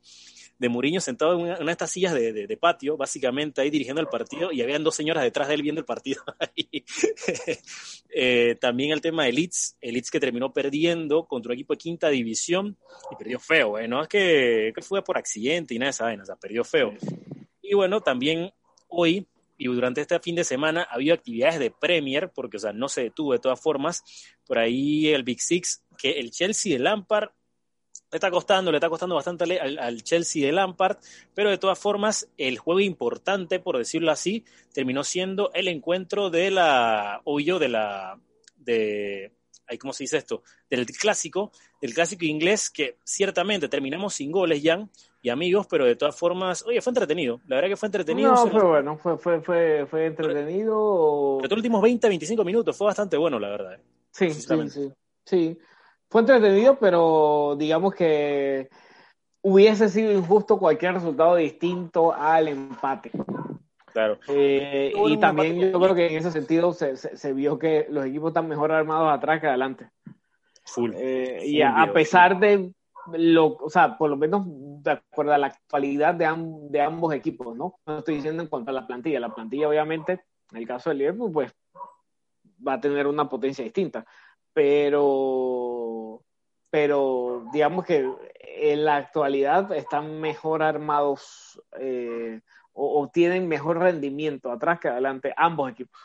de Mourinho sentado en una, de estas sillas de, de- patio, básicamente ahí dirigiendo el partido, y habían dos señoras detrás de él viendo el partido. (laughs) (laughs) Eh, también el tema de Leeds, el Leeds que terminó perdiendo contra un equipo de quinta división, y perdió feo, ¿eh? no es que, fue por accidente y nada de esa vaina, perdió feo. Y bueno, también hoy y durante este fin de semana ha habido actividades de Premier, porque, o sea, no se detuvo de todas formas. Por ahí el Big Six, que el Chelsea de Lampard le está costando, le está costando bastante al, al- Chelsea de Lampard, pero de todas formas, el juego importante, por decirlo así, terminó siendo el encuentro de la, o yo, de la, de, ¿cómo se dice esto? Del clásico, del clásico inglés, que ciertamente terminamos sin goles, Jan, y amigos, pero de todas formas, oye, fue entretenido, la verdad que fue entretenido. No, fue bueno, fue, fue, fue, fue entretenido. sobre todo los últimos 20, 25 minutos, fue bastante bueno, la verdad. Sí, sí, sinceramente. sí, sí. Fue entretenido, pero digamos que hubiese sido injusto cualquier resultado distinto al empate. Claro. Eh, y también empate yo creo que en ese sentido se, se, se vio que los equipos están mejor armados atrás que adelante. Full. Eh, Full, y a, pesar de lo, o sea, por lo menos de acuerdo a la actualidad de, am- de ambos equipos, ¿no? No estoy diciendo en cuanto a la plantilla. La plantilla, obviamente, en el caso del Liverpool, pues va a tener una potencia distinta. Pero, pero digamos que en la actualidad están mejor armados eh, o, tienen mejor rendimiento atrás que adelante ambos equipos.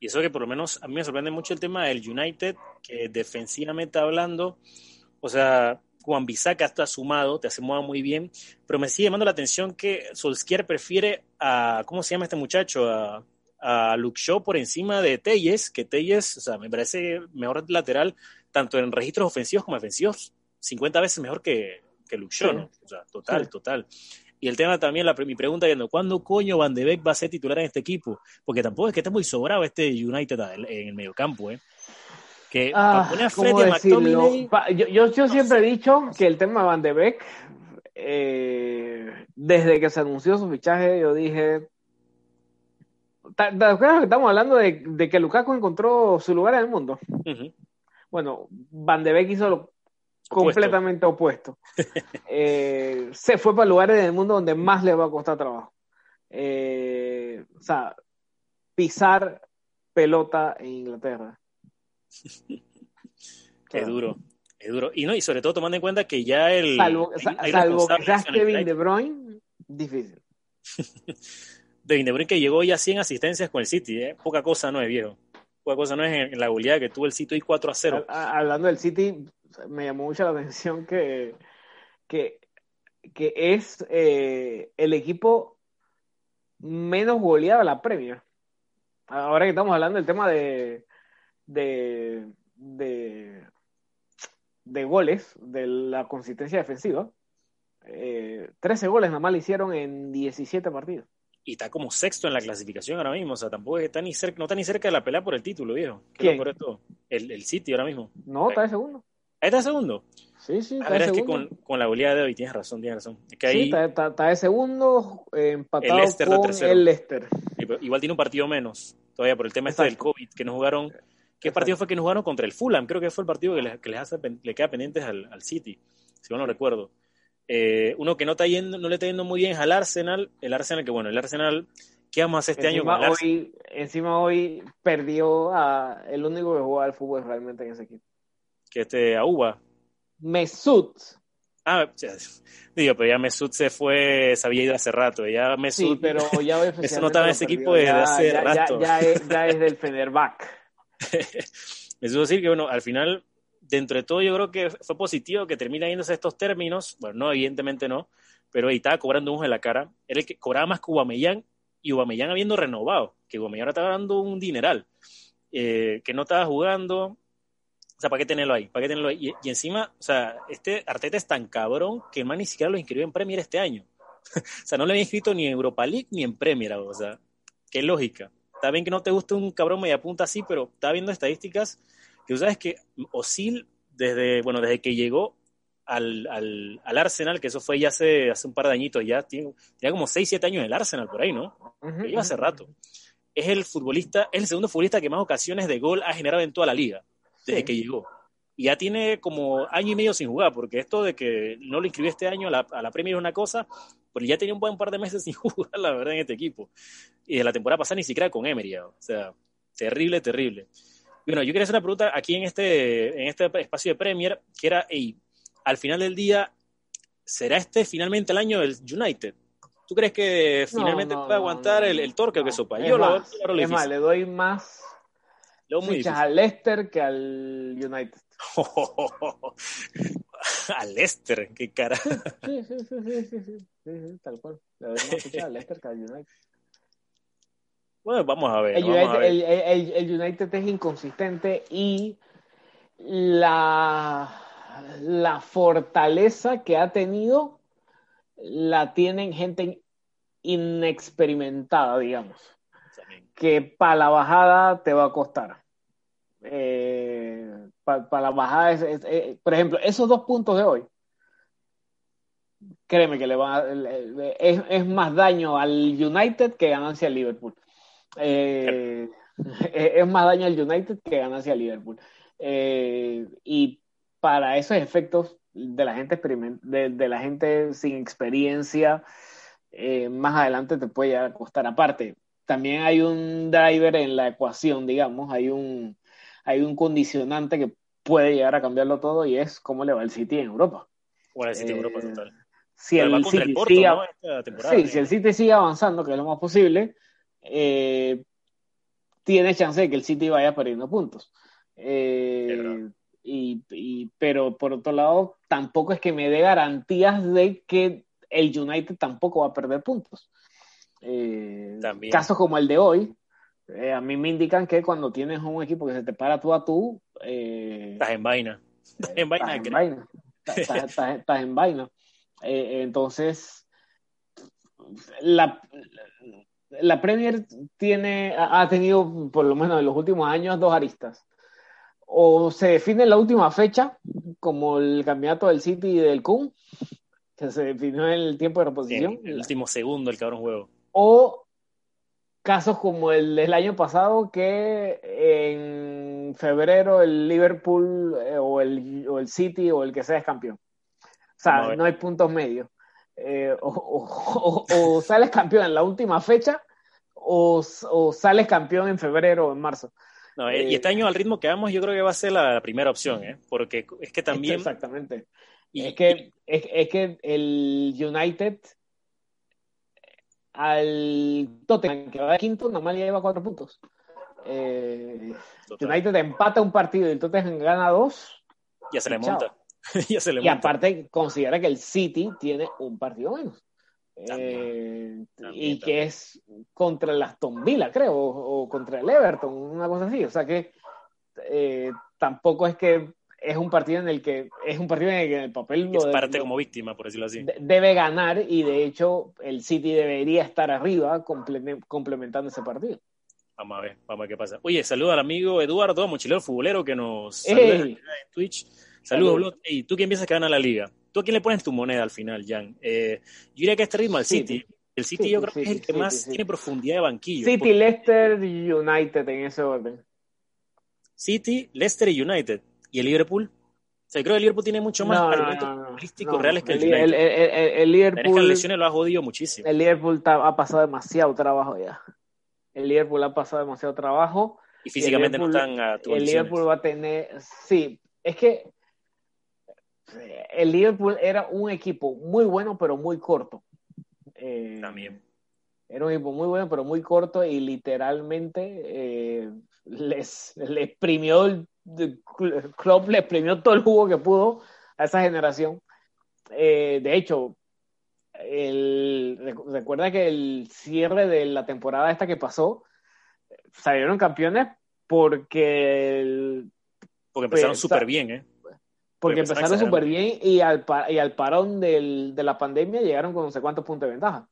Y eso que por lo menos a mí me sorprende mucho el tema del United, que defensivamente hablando, o sea, Juan Bisaca está sumado, te hace mover muy bien, pero me sigue llamando la atención que Solskjaer prefiere a, ¿cómo se llama este muchacho? A, a Luke Shaw por encima de Telles, que Telles, o sea, me parece mejor lateral, tanto en registros ofensivos como defensivos, 50 veces mejor que, que Shaw, Sí. ¿no? O sea, total, Sí. total. Y el tema también, la, mi pregunta es, ¿cuándo coño Van de Beek va a ser titular en este equipo? Porque tampoco es que esté muy sobrado este United en el mediocampo, ¿eh? Que para poner a ¿cómo Freddy yo, yo, yo siempre he dicho que el tema de Van de Beek, eh, desde que se anunció su fichaje, yo dije. ¿Te acuerdas que estamos hablando de, de que Lukaku encontró su lugar en el mundo? ujú, Bueno, Van de Beek hizo lo completamente opuesto. (laughs) Eh, se fue para lugares en el mundo donde más le va a costar trabajo. Eh, o sea, pisar pelota en Inglaterra. (laughs) es duro, es duro. Y no, y sobre todo tomando en cuenta que ya el Salvo, hay- hay salvo que seas Kevin. De Bruyne, difícil. (laughs) de De Bruyne que llegó ya a 100 asistencias con el City, ¿eh? Poca cosa no es, viejo. Poca cosa no es en, la goleada que tuvo el City hoy 4 a 0. A- a- Hablando del City, me llamó mucho la atención que, que, que es eh, el equipo menos goleado de la Premier. Ahora que estamos hablando del tema de, de, de, de goles, de la consistencia defensiva, eh, 13 goles nada más le hicieron en 17 partidos. Y está como sexto en la clasificación ahora mismo. O sea, tampoco es que está ni cerca, no está ni cerca de la pelea por el título, viejo. ¿Qué de todo? El, el City ahora mismo. No, está de segundo. Ahí está segundo. Sí, sí, A está ver, de es que con, con la goleada de hoy tienes razón, tienes razón. Es que Sí, ahí está, está- está de segundo, eh, empatado El Leicester de con tercero. el Leicester. igual tiene un partido menos todavía por el tema este del Exacto. COVID que no jugaron. ¿Qué Exacto. partido fue que no jugaron contra el Fulham? Creo que fue el partido que les, que les hace, le queda pendientes al, al City, si no lo recuerdo. Eh, uno que no, está yendo, no le está yendo muy bien es al Arsenal. El Arsenal, que bueno, el Arsenal ¿Qué vamos a hacer este año Encima con el hoy, encima hoy perdió a el único que jugaba al fútbol realmente en ese equipo. Que este, a Uba. Mesut. Ah, ya, digo, pero ya Mesut se fue, se había ido hace rato. Ya Mesut, Sí, pero (laughs) ya hoy Mesut no estaba en ese equipo desde Ya- hace ya- rato. Ya, es, ya es del Fenerbahce. (laughs) Me supo decir que, bueno, al final, dentro de todo, yo creo que fue positivo que termina yéndose estos términos. Bueno, no, evidentemente no, pero ahí estaba cobrando un ojo en la cara. Era el que cobraba más que Ubameyang y Ubameyang habiendo renovado, que Ubameyang ahora estaba dando un dineral, eh, que no estaba jugando. O sea, ¿para qué tenerlo ahí? ¿Para qué tenerlo ahí? Y, encima, o sea, este Arteta es tan cabrón que el man ni siquiera lo inscribió en Premier este año. (laughs) o sea, no le había inscrito ni en Europa League ni en Premier, o sea, qué lógica. Está bien que no te guste un cabrón media punta así, pero estaba viendo estadísticas que tú sabes que Osil, desde, bueno, desde que llegó al, al, al Arsenal, que eso fue ya hace, hace un par de añitos ya, tiene, tenía como 6, 7 años en el Arsenal por ahí, ¿no? Lo lleva hace rato. Es el futbolista, es el segundo futbolista que más ocasiones de gol ha generado en toda la liga, desde Sí. que llegó. Y ya tiene como año y medio sin jugar, porque esto de que no lo inscribió este año a la, a la Premier es una cosa, pero ya tenía un buen par de meses (laughs) sin jugar, la verdad, en este equipo. Y de la temporada pasada ni siquiera con Emery, o sea, terrible, terrible. Bueno, yo quería hacer una pregunta aquí en este, en este espacio de Premier, que era, ey, al final del día, ¿será este finalmente el año del United? ¿Tú crees que finalmente no, puede no, el, el torque que sopa? Yo lo, más, lo es más, le doy más Lo veo muy fichas difícil. al Leicester que al United. (laughs) a Leicester, qué cara. Sí, sí, sí, sí, sí, sí, sí, sí, tal cual. Le doy más fichas al Leicester que al United. Bueno, vamos a ver. El vamos a United, ver. el- el- el United es inconsistente y la, la fortaleza que ha tenido la tienen gente inexperimentada, digamos, También. que para la bajada te va a costar. para la bajada, es- es- eh, por ejemplo, esos dos puntos de hoy, créeme que le va a- le- es, es más daño al United que ganancia al Liverpool. (laughs) Eh, es más daño al United que ganancia al Liverpool. Eh, y para esos efectos de la gente de, de la gente sin experiencia, eh, más adelante te puede llegar a costar. Aparte, también hay un driver en la ecuación, digamos, hay un, hay un condicionante que puede llegar a cambiarlo todo y es cómo le va el City en Europa. Bueno, el City Eh, Europa total. ¿eh? si el City sigue avanzando, que es lo más posible, eh, tiene chance de que el City vaya perdiendo puntos. Eh, y, y- pero por otro lado, tampoco es que me dé garantías de que el United tampoco va a perder puntos. Eh. Casos como el de hoy, eh, a mí me indican que cuando tienes un equipo que se te para tú a tú, eh, Estás en vaina. Estás en vaina, estás en vaina. Estás- (laughs) estás- estás- estás en vaina. Entonces, la, la Premier tiene, ha tenido, por lo menos en los últimos años, dos aristas. O se define en la última fecha, como el campeonato del City y del Kun, que se definió en el tiempo de reposición, En el último segundo el cabrón juego. o casos como el del año pasado, que en febrero el Liverpool eh, o, el, o el City o el que sea es campeón. O sea, no hay puntos medios. Eh, o, o- o- o sales campeón en la última fecha o, sales campeón en febrero o en marzo. No, y Eh, este año al ritmo que vamos, yo creo que va a ser la primera opción, ¿eh? Porque es que también. Exactamente. y- es, que, es, es que el United al Tottenham, que va de quinto, nomás ya lleva cuatro puntos. Eh, United empata un partido y el Tottenham gana dos. ya se le chao. Monta. (laughs) ya se le Y monta. aparte considera que el City tiene un partido menos. También, Eh, también, y también. que es contra el Aston Villa, creo, o, o contra el Everton, una cosa así. O sea que eh, tampoco es que es un partido en el que es un partido en el que el papel lo es parte como víctima, por decirlo así. de- debe ganar y de hecho el City debería estar arriba comple- complementando ese partido. Vamos a ver, vamos a ver qué pasa. Oye, saludo al amigo Eduardo, mochilero futbolero, que nos saluda en Twitch. Saludos. Blot. Ey, ¿tú quién piensas que gana la liga? ¿Tú a quién le pones tu moneda al final, Jan? Eh, yo diría que a este ritmo al City. City. El City City, yo creo que es el que más tiene profundidad de banquillo. City, Porque Leicester, United en ese orden. City, Leicester y United. ¿Y el Liverpool? O sea, creo que el Liverpool tiene mucho más No, argumentos no, no, reales que el, United. el- el- el- el Liverpool, las lesiones lo ha jodido muchísimo. el Liverpool ha pasado demasiado trabajo ya. El Liverpool ha pasado demasiado trabajo. Y físicamente no Liverpool- están a tu El. Liverpool va a tener, sí, es que el Liverpool era un equipo muy bueno, pero muy corto. Eh, También. Era un equipo muy bueno, pero muy corto y literalmente eh, les, le exprimió el, club, le exprimió todo el jugo que pudo a esa generación. Eh, de hecho, el, recuerda que el cierre de la temporada esta que pasó, salieron campeones porque el- Porque empezaron súper bien, ¿eh? Porque empezaron súper bien y al, pa- y al parón del- de la pandemia llegaron con no sé cuántos puntos de ventaja.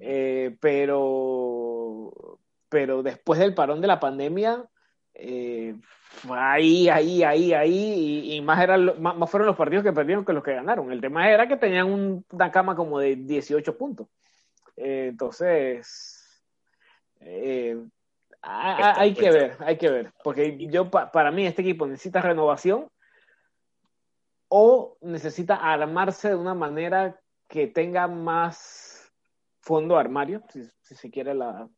Eh, pero, pero después del parón de la pandemia, eh, ahí, ahí, ahí, ahí, y, y más, eran más, más fueron los partidos que perdieron que los que ganaron. El tema era que tenían un- una cama como de 18 puntos. Eh, entonces, hay que ver, hay que ver, porque yo pa- para mí este equipo necesita renovación o necesita armarse de una manera que tenga más fondo armario, si, si se quiere la,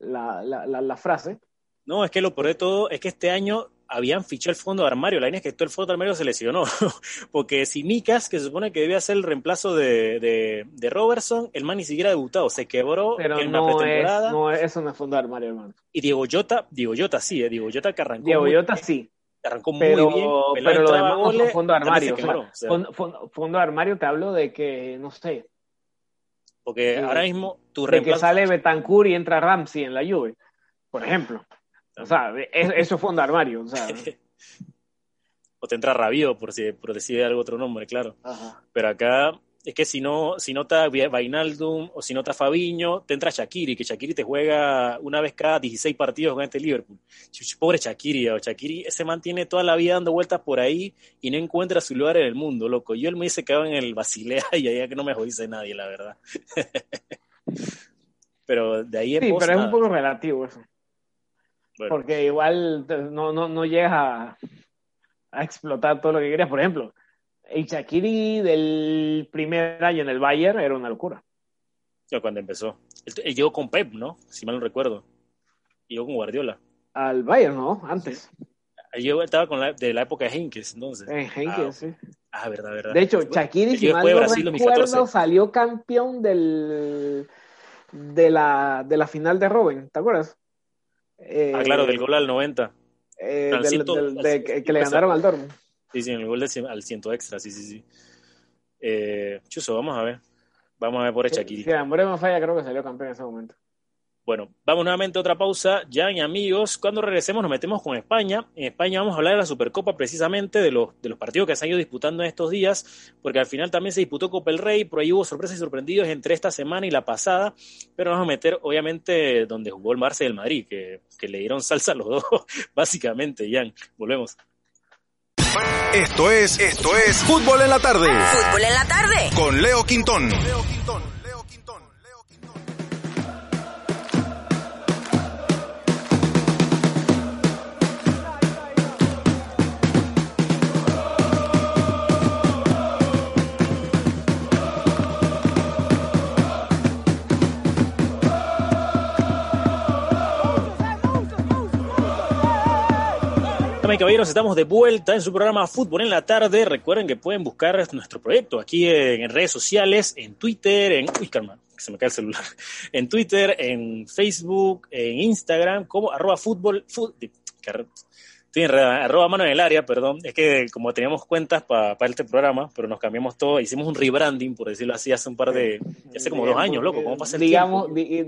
la, la, frase. No, es que lo peor de todo es que este año habían fichado el fondo de armario. La vaina es que todo el fondo de armario se lesionó. (laughs) Porque si Micas, que se supone que debía ser el reemplazo de, de, de Robertson, el man ni siquiera ha debutado. Se quebró Pero en la no es, pretemporada. no es, eso no es fondo armario, hermano. Y Diego Jota, Diego Jota sí, eh, Diego Jota que arrancó, Diego Jota sí, arrancó muy pero, bien. pelado, pero lo demás goles, fondo armario. se o sea, quebró, o sea, fondo, fondo- fondo armario te hablo de que, no sé, porque de- ahora mismo tu de que reemplazo... sale Betancourt y entra Ramsey en la Juve, por ejemplo. O sea, es- eso es fondo armario. O sea, (laughs) o te entra Rabio, por, si, por decir algo otro nombre, claro. ajá. Pero acá es que si no, si no está Vainaldum o si no está Fabiño, te entra Shakiri, que Shakiri te juega una vez cada 16 partidos con este Liverpool. Pobre Shakiri, o Shakiri, ese man tiene toda la vida dando vueltas por ahí y no encuentra su lugar en el mundo, loco. Yo él me dice que en el Basilea (laughs) y allá que no me jodice nadie, la verdad. (laughs) pero de ahí en Sí, pero es un poco relativo eso. Bueno, Porque igual no, no, no llegas a, a explotar todo lo que querías. Por ejemplo, el Shakiri del primer año en el Bayern era una locura. ya cuando empezó. Él, él llegó con Pep, ¿no? Si mal no recuerdo. Llegó con Guardiola. Al Bayern, ¿no? Antes. Llegó, estaba con la, de la época de Henkes, entonces. En Henke, Ah, sí. Ah, verdad, verdad. De hecho, Shakiri, si mal no Brasil recuerdo, 2014. salió campeón del, de, la, de la final de Robin, ¿te acuerdas? Eh, Ah, claro, del gol al 90. eh, del- del- de- que, que le ganaron al Dortmund. Sí, sí, en el gol del cien- al ciento extra, sí, sí, sí. Eh, Chuso, vamos a ver. Vamos a ver por el Shakiri. Si me falla, creo que salió campeón en ese momento. Bueno, vamos nuevamente a otra pausa. Ya, y amigos, cuando regresemos nos metemos con España. En España vamos a hablar de la Supercopa precisamente, de los, de los partidos que se han ido disputando en estos días, porque al final también se disputó Copa el Rey, por ahí hubo sorpresas y sorprendidos entre esta semana y la pasada, pero nos vamos a meter obviamente donde jugó el Barça y el Madrid, que, que le dieron salsa a los dos, (laughs) básicamente, Jan. Volvemos. Esto es, esto es Fútbol en la tarde Fútbol en la tarde. con Leo Quintón. Damas y caballeros, estamos de vuelta en su programa Fútbol en la tarde. Recuerden que pueden buscar nuestro proyecto aquí en, en redes sociales, en Twitter, en... Uy, calma, que se me cae el celular. (laughs) En Twitter, en Facebook, en Instagram, como arroba fútbol... fut- Estoy arroba mano en el área, perdón. Es que como teníamos cuentas para este programa, pero nos cambiamos todo, hicimos un rebranding, por decirlo así, hace un par de... Hace como dos años, loco, ¿cómo pasa el Digamos, di-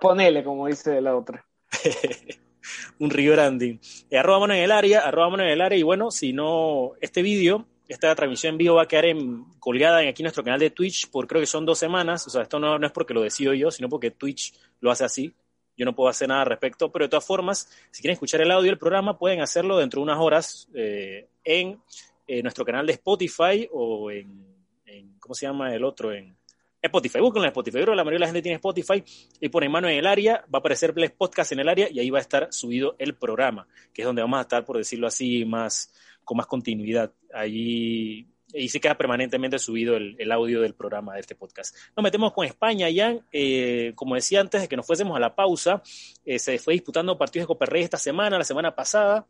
ponele, como dice la otra. (laughs) un rebranding. Eh, arroba en el área, arroba mano en el área. Y bueno, si no, este vídeo, esta transmisión en vivo va a quedar en, colgada en aquí nuestro canal de Twitch por creo que son dos semanas. O sea, esto no, no es porque lo decido yo, sino porque Twitch lo hace así. Yo no puedo hacer nada al respecto, pero de todas formas, si quieren escuchar el audio del programa, pueden hacerlo dentro de unas horas eh, en eh, nuestro canal de Spotify o en, en, ¿cómo se llama el otro? En Spotify. Búsquenlo en Spotify. Creo que la mayoría de la gente tiene Spotify y pone mano en el área, va a aparecer Podcast en el área y ahí va a estar subido el programa, que es donde vamos a estar, por decirlo así, más con más continuidad. allí y se queda permanentemente subido el, audio del programa de este podcast. Nos metemos con España, ya, eh, como decía antes de que nos fuésemos a la pausa, eh, se fue disputando partidos de Copa Rey esta semana, la semana pasada.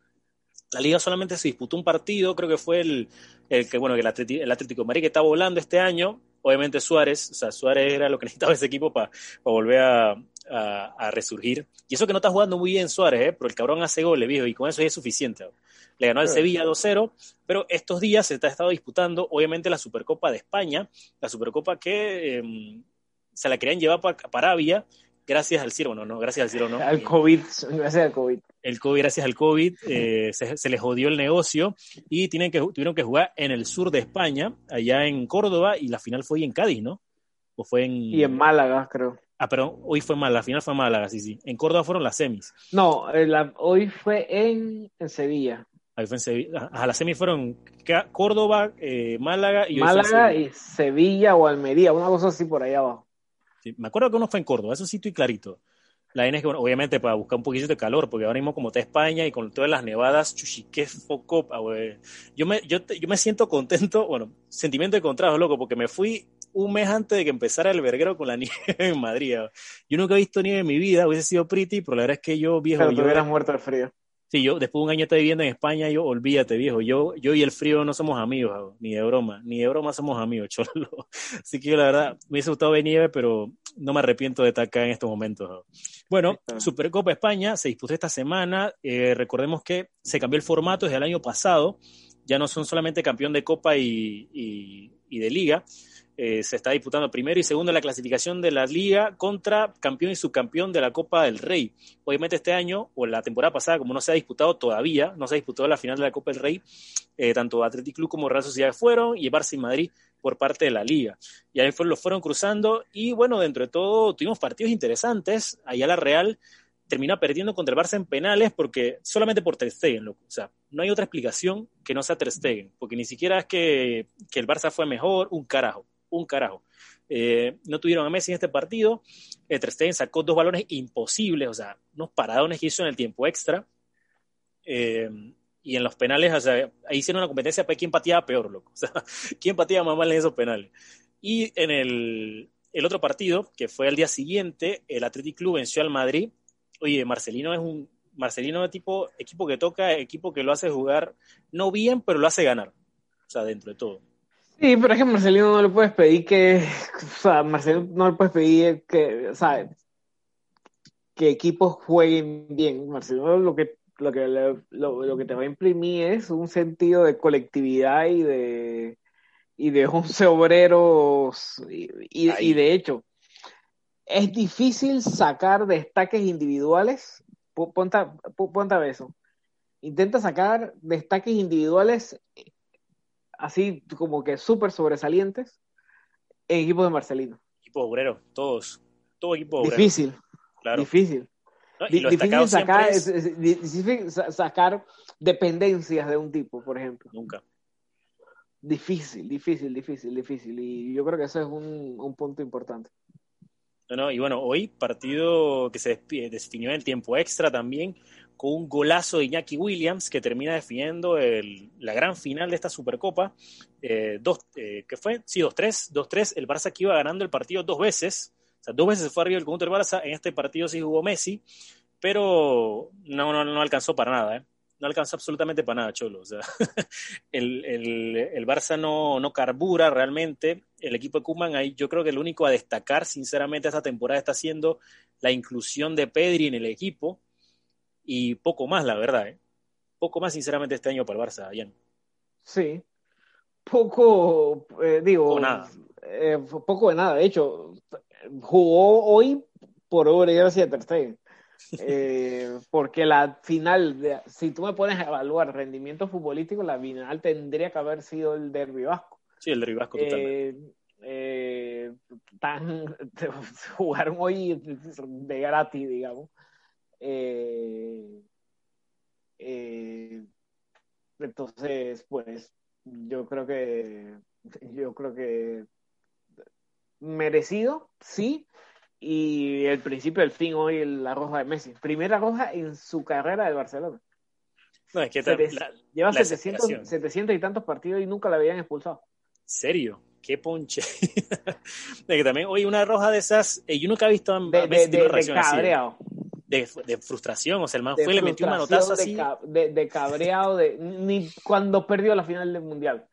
La liga solamente se disputó un partido, creo que fue el, que, bueno, que el, Atlético, el Atlético de Madrid que está volando este año. Obviamente Suárez, o sea, Suárez era lo que (laughs) necesitaba ese equipo para volver a, a, a, resurgir. Y eso que no está jugando muy bien Suárez, ¿eh? pero el cabrón hace goles, viejo, y con eso ya es suficiente. Le ganó al Sevilla 2-0, pero estos días se está estado disputando, obviamente, la Supercopa de España, la Supercopa que eh, se la querían llevar para, para Arabia, gracias al cielo, no, no, gracias al cielo, no. Al COVID, gracias al COVID. El COVID, gracias al COVID, eh, (laughs) se, se, les jodió el negocio y tienen que, tuvieron que jugar en el sur de España, allá en Córdoba, y la final fue en Cádiz, ¿no? O fue en... Y en Málaga, creo. Ah, pero hoy fue Málaga, la final fue Málaga, sí, sí. En Córdoba fueron las semis. No, la, hoy fue en, en Sevilla. Ahí fue en Sevilla. A las semis fueron Córdoba, eh, Málaga y Málaga y Sevilla o Almería, una cosa así por ahí abajo. Sí, me acuerdo que uno fue en Córdoba, eso sí estoy clarito. La N es que, bueno, obviamente, para buscar un poquito de calor, porque ahora mismo, como está España y con todas las nevadas, chuchi, qué foco. Yo me, yo, yo me siento contento, (laughs) bueno, sentimiento de contraste, loco, porque me fui un mes antes de que empezara el verguero con la (laughs) nieve en Madrid. Yo nunca he visto nieve en mi vida, hubiese sido pretty, pero la verdad es que yo, viejo. Pero yo te hubieras muerto de frío. Sí, yo después de un año estoy viviendo en España, yo olvídate, viejo. Yo, yo y el frío no somos amigos, ni de broma, ni de broma somos amigos, (laughs) cholo. Así que yo, la verdad, me hubiese gustado ver nieve, pero no me arrepiento de estar acá en estos momentos. Bueno, Supercopa España se disputó esta semana. Eh, recordemos que se cambió el formato desde el año pasado. Ya no son solamente campeón de Copa y, y, y de Liga, eh, se está disputando primero y segundo la clasificación de la liga contra campeón y subcampeón de la Copa del Rey. Obviamente este año, o la temporada pasada, como no se ha disputado todavía, no se ha disputado la final de la Copa del Rey, eh, tanto Athletic Club como Real Sociedad fueron, y Barça y Madrid por parte de la liga. Y ahí fue, fueron cruzando, y bueno, dentro de todo tuvimos partidos interesantes. Allá la Real termina perdiendo contra el Barça en penales porque solamente por Ter Stegen, loco. O sea, no hay otra explicación que no sea Ter porque ni siquiera es que, que el Barça fue mejor, un carajo un carajo. Eh, no tuvieron a Messi en este partido. Eh, Ter sacó dos balones imposibles, o sea, unos paradones que hizo en el tiempo extra. Eh, y en los penales, o sea, ahí hicieron una competencia para quién pateaba peor, loco. (laughs) O sea, quién pateaba más mal en esos penales. Y en el, el otro partido, que fue el día siguiente, el Athletic Club venció al Madrid. Oye, Marcelino es un Marcelino es tipo equipo que toca, equipo que lo hace jugar no bien, pero lo hace ganar. O sea, dentro de todo. Sí, pero es que Marcelino no le puedes pedir que, o sea, Marcelino no le puedes pedir que, o sea, que equipos jueguen bien. Marcelino lo que, lo que, lo, lo que te va a imprimir es un sentido de colectividad y de, y de 11 obreros, y, y, y de hecho, es difícil sacar destaques individuales, ponte, ponte a eso, intenta sacar destaques individuales así como que súper sobresalientes en equipos de Marcelino. Equipo obrero, todos. Todo equipo obrero. Difícil. Claro. Difícil. No, difícil, sacar, es... es, es, difícil sacar dependencias de un tipo, por ejemplo. Nunca. Difícil, difícil, difícil, difícil. Y yo creo que eso es un, un punto importante. No, no, y bueno, hoy partido que se definió en el tiempo extra también, con un golazo de Iñaki Williams que termina definiendo la gran final de esta Supercopa. Eh, dos, eh, ¿Qué fue? Sí, 2-3. 2-3. El Barça que iba ganando el partido dos veces. O sea, dos veces fue arriba el conjunto del Barça. En este partido sí jugó Messi, pero no, no, no alcanzó para nada. ¿eh? No alcanzó absolutamente para nada, Cholo. O sea, (laughs) el, el, el, Barça no, no carbura realmente. El equipo de Kuman, ahí yo creo que el único a destacar, sinceramente, esta temporada está siendo la inclusión de Pedri en el equipo y poco más, la verdad. ¿eh? Poco más, sinceramente, este año para el Barça, Ian. Sí, poco, eh, digo, poco, nada. Eh, poco de nada. De hecho, jugó hoy por obra y gracia de Ter Stegen. (laughs) Eh, porque la final, de, si tú me pones a evaluar rendimiento futbolístico, la final tendría que haber sido el derbi vasco. Sí, el derbi vasco totalmente. Eh, tan, (laughs) jugaron hoy de gratis, digamos. Eh, eh, entonces, pues, yo creo que, yo creo que merecido, sí, y el principio del fin hoy la roja de Messi. Primera roja en su carrera de Barcelona. No, es que Se la- Lleva la 700, desesperación. 700 y tantos partidos y nunca la habían expulsado. serio, qué ponche. (laughs) de que también, oye, una roja de esas, eh, yo nunca he visto a De, Messi de, de así, cabreado. De, de frustración, o sea, el man De fue y le metió un manotazo de así, ca- de, de cabreado, de, ni cuando perdió la final del mundial.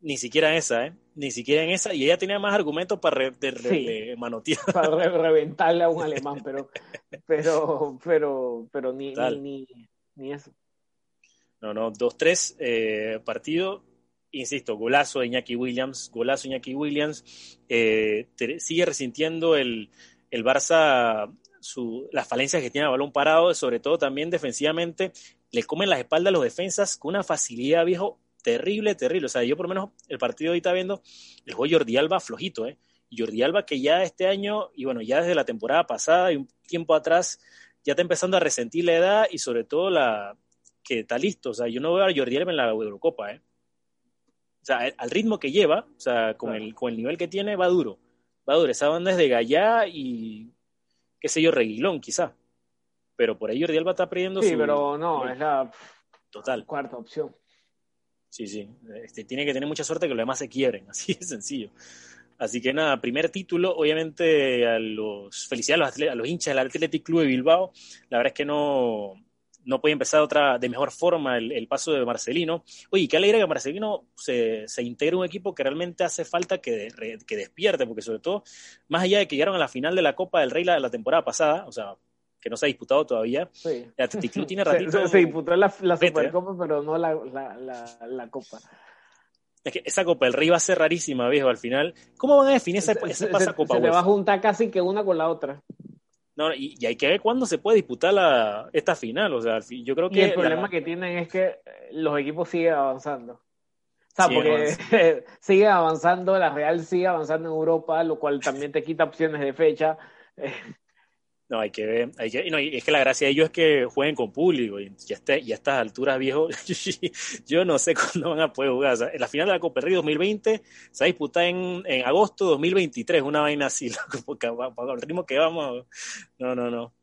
ni siquiera en esa, ¿eh? Ni siquiera en esa, y ella tenía más argumentos para re- Sí. manotear. (laughs) para re- reventarle a un (laughs) alemán, pero, pero, pero, pero ni, ni, ni, ni eso. No, no, 2-3 eh, partido. Insisto, golazo de Iñaki Williams, golazo de Iñaki Williams. eh, te- sigue resintiendo el, el Barça su, las falencias que tiene a balón parado, sobre todo también defensivamente. Le comen las espaldas a los defensas con una facilidad, viejo, terrible, terrible. O sea, yo por lo menos el partido ahorita viendo, el juego Jordi Alba flojito, ¿eh? Jordi Alba que ya este año, y bueno, ya desde la temporada pasada y un tiempo atrás, ya está empezando a resentir la edad y sobre todo la, que está listo. O sea, yo no veo a Jordi Alba en la Eurocopa, ¿eh? O sea, al ritmo que lleva, o sea, con, Claro. el, con el nivel que tiene, va duro. Va duro. Esa banda es de Gallá y, qué sé yo, Reguilón, quizá. Pero por ahí Jordi Alba está perdiendo Sí, su... pero no, es la Total, cuarta opción. sí, sí. Este, tiene que tener mucha suerte que los demás se quiebren, (laughs) así de sencillo. Así que nada, primer título, obviamente a los felicidades a los, a los hinchas del Athletic Club de Bilbao. La verdad es que no, no puede empezar otra de mejor forma el, el paso de Marcelino. Oye, qué alegre que Marcelino se, se integre a un equipo que realmente hace falta que, de- que despierte, porque sobre todo, más allá de que llegaron a la final de la Copa del Rey la, la temporada pasada, o sea, que no se ha disputado todavía, Sí. el Athletic Club tiene (laughs) ratito... se- se disputó la, la Vete, ¿eh? Supercopa, pero no la, la, la, Copa. Es que esa Copa del Rey va a ser rarísima, viejo, al final. ¿Cómo van a definir esa, Se, esa se- pasa Copa se le va a juntar casi que una con la otra. No, y, y hay que ver cuándo se puede disputar la, esta final. O sea, yo creo Y que. el la- problema que tienen es que eh, los equipos siguen avanzando. O sea, Siguen porque (laughs) sigue avanzando, la Real sigue avanzando en Europa, lo cual también te quita opciones de fecha. No, hay que ver. Hay que, no, y es que la gracia de ellos es que jueguen con público. Y ya, este- y a estas alturas, viejo, (laughs) yo no sé cuándo van a poder jugar. La final de la Copa del Rey 2020 se va a disputar en, en agosto de 2023, una vaina así, (laughs) porque el ritmo que vamos. No, no, no.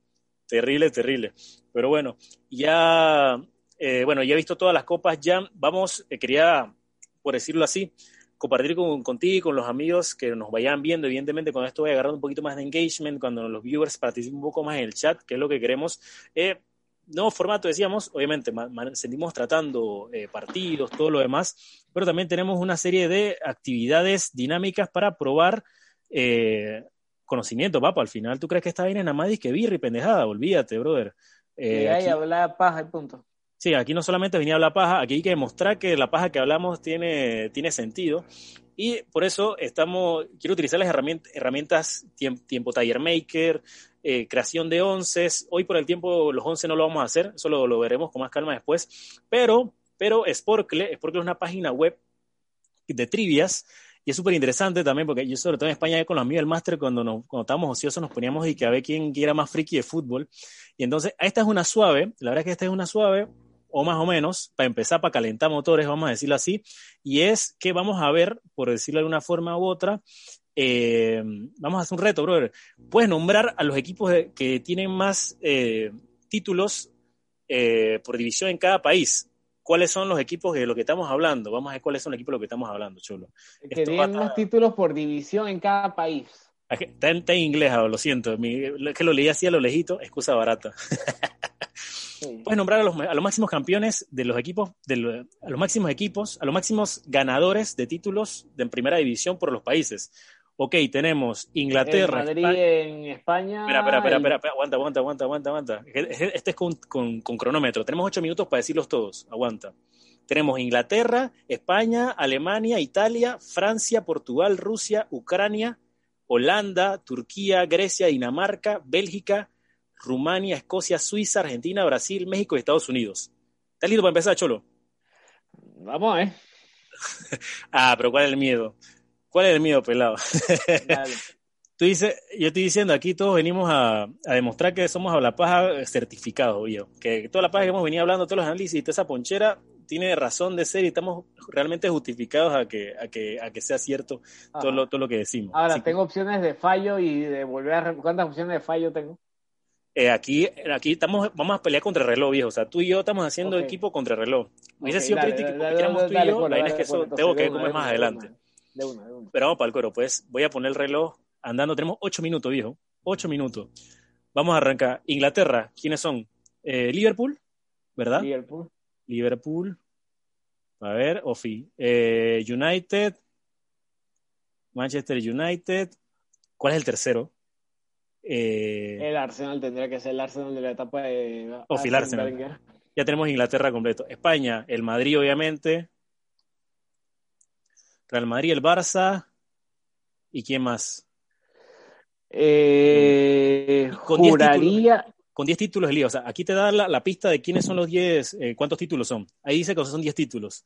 Terrible, terrible. Pero bueno, ya, eh, bueno, ya he visto todas las copas ya. Vamos, eh, quería, por decirlo así, compartir con, contigo y con los amigos que nos vayan viendo. Evidentemente, con esto voy agarrando un poquito más de engagement, cuando los viewers participen un poco más en el chat, que es lo que queremos. Eh, nuevo formato, decíamos, obviamente, seguimos tratando eh, partidos, todo lo demás, pero también tenemos una serie de actividades dinámicas para probar eh, conocimiento, papá. Al final, ¿tú crees que esta vaina es nada más que birra y pendejada? Olvídate, brother. Eh, y aquí- hablar paja y punto. Sí, aquí no solamente venía a hablar paja, aquí hay que demostrar que la paja que hablamos tiene, tiene sentido. Y por eso estamos, quiero utilizar las herramientas, herramientas tiempo, tiempo Tire Maker, eh, creación de onces. Hoy por el tiempo los once no lo vamos a hacer, eso lo, lo veremos con más calma después. Pero, pero Sporkle, Sporkle es una página web de trivias y es súper interesante también porque yo sobre todo en España con los amigos del máster cuando, nos, cuando estábamos ociosos nos poníamos y que a ver quién era más friki de fútbol. Y entonces esta es una suave, la verdad es que esta es una suave o más o menos, para empezar, para calentar motores, vamos a decirlo así, y es que vamos a ver, por decirlo de una forma u otra, eh, vamos a hacer un reto, brother. Puedes nombrar a los equipos que tienen más eh, títulos eh, por división en cada país. ¿Cuáles son los equipos de los que estamos hablando? Vamos a ver cuáles son los equipos de los que estamos hablando, chulo. Que tienen más títulos por división en cada país. Está en, está en inglés, ah, lo siento. Mi- es que lo leí así a lo lejito, excusa barata. (laughs) Sí. Puedes nombrar a los, a los máximos campeones de los equipos, de lo- a los máximos equipos, a los máximos ganadores de títulos de primera división por los países. Ok, tenemos Inglaterra. Madrid España- en España. Espera, espera, espera, espera, espera, aguanta, aguanta, aguanta, aguanta, aguanta. Este es con, con- con cronómetro. Tenemos ocho minutos para decirlos todos. Aguanta. Tenemos Inglaterra, España, Alemania, Italia, Francia, Portugal, Rusia, Ucrania, Holanda, Turquía, Grecia, Dinamarca, Bélgica, Rumania, Escocia, Suiza, Argentina, Brasil, México y Estados Unidos. ¿Estás listo para empezar, Cholo? Vamos, ¿eh? (laughs) Ah, pero ¿cuál es el miedo? ¿Cuál es el miedo, pelado? (laughs) Dale. Tú dices, yo estoy diciendo, aquí todos venimos a, a demostrar que somos a la paja certificados, obvio. Que toda la paja que hemos venido hablando, todos los análisis y toda esa ponchera tiene razón de ser y estamos realmente justificados a que, a que, a que sea cierto todo lo, todo lo que decimos. Ahora, Así que, tengo opciones de fallo y de volver a... ¿Cuántas opciones de fallo tengo? Eh, aquí, aquí estamos, vamos a pelear contra el reloj, viejo. O sea, tú y yo estamos haciendo equipo contra el reloj. Hubiese Ok, sido dale, crítico dale, porque dale, éramos tú y yo. La vaina es dale, que eso tengo que comer más adelante. una, De una, de una. Pero vamos para el cuero, pues voy a poner el reloj andando. Tenemos ocho minutos, viejo. Ocho minutos. Vamos a arrancar. Inglaterra, ¿quiénes son? Eh, Liverpool, ¿verdad? Liverpool. Liverpool. A ver, Ofi. Eh, United. Manchester United. ¿Cuál es el tercero? Eh, El Arsenal tendría que ser el Arsenal de la etapa de. O Phil Arsene Arsenal. Ya tenemos Inglaterra completo. España, el Madrid, obviamente. Real Madrid, el Barça. ¿Y quién más? Eh, Con diez juraría. Con 10 títulos el lío. O sea, aquí te da la, la pista de quiénes son los 10, eh, cuántos títulos son. Ahí dice que son 10 títulos.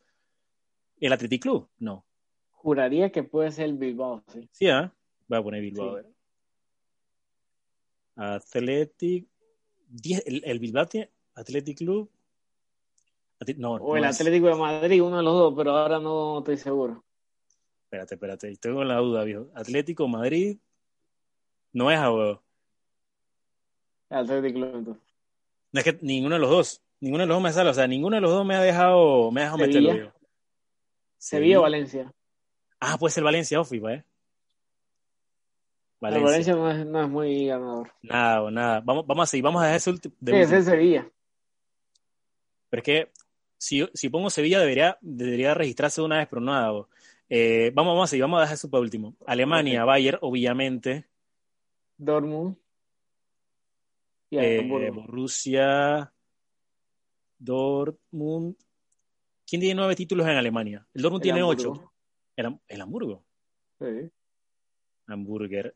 ¿El Athletic Club? No. Juraría que puede ser el Bilbao, sí. Sí, ¿ah? Voy a poner Bilbao. Sí. Athletic. 10, el, el Bilbao tiene. Athletic Club. No, O no el es. Atlético de Madrid, uno de los dos, pero ahora no estoy seguro. Espérate, espérate. Con la duda, viejo. Atlético Madrid. No es a huevo. El Atlético Club, entonces. No es que ninguno de los dos. Ninguno de los dos me sale. O sea, ninguno de los dos me ha dejado, me ha dejado Sevilla. meterlo, viejo. Sevilla o Valencia. Ah, puede ser Valencia Offi, ¿eh? Valencia. Valencia no es, no es muy ganador. Nada, nada. Vamos, vamos a seguir. Vamos a dejar ese último. de Sí, es el Sevilla. Pero es que si, si pongo Sevilla debería, debería registrarse de una vez, pero no hago. Eh, vamos, vamos a seguir, vamos a dejar eso para último. Alemania, Bayern, obviamente. Dortmund. Y Eh. Borussia, Dortmund. ¿Quién tiene nueve títulos en Alemania? El Dortmund El tiene Hamburgo. ocho. El, el Hamburgo. Sí. Hamburger.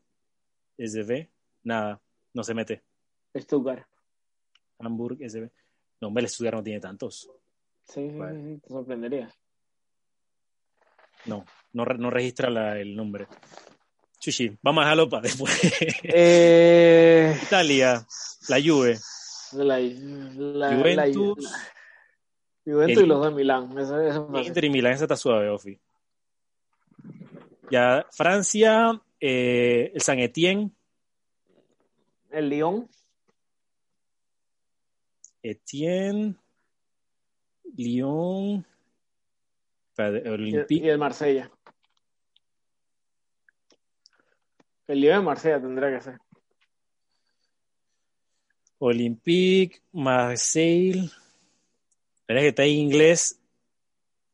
SB. Nada, no se mete. Stuttgart. Hamburg, SB. No, hombre, el Stuttgart no tiene tantos. Sí, sí, Vale. sí, sí, te sorprenderías. No, no, no registra la- el nombre. Chuchi, vamos a dejarlo para después. Eh, (laughs) Italia, la Juve, la, la, Juventus, la- Juventus el- y los de Milán. Eso, eso. Inter y Milán, esa está suave, Ofi. Ya, Francia, eh, el San Etienne, El Lyon. Etienne, Lyon, y el, Olympique, y el Marsella. El Lyon de Marsella tendría que ser. Olympique, Marseille. Pero es que está en inglés.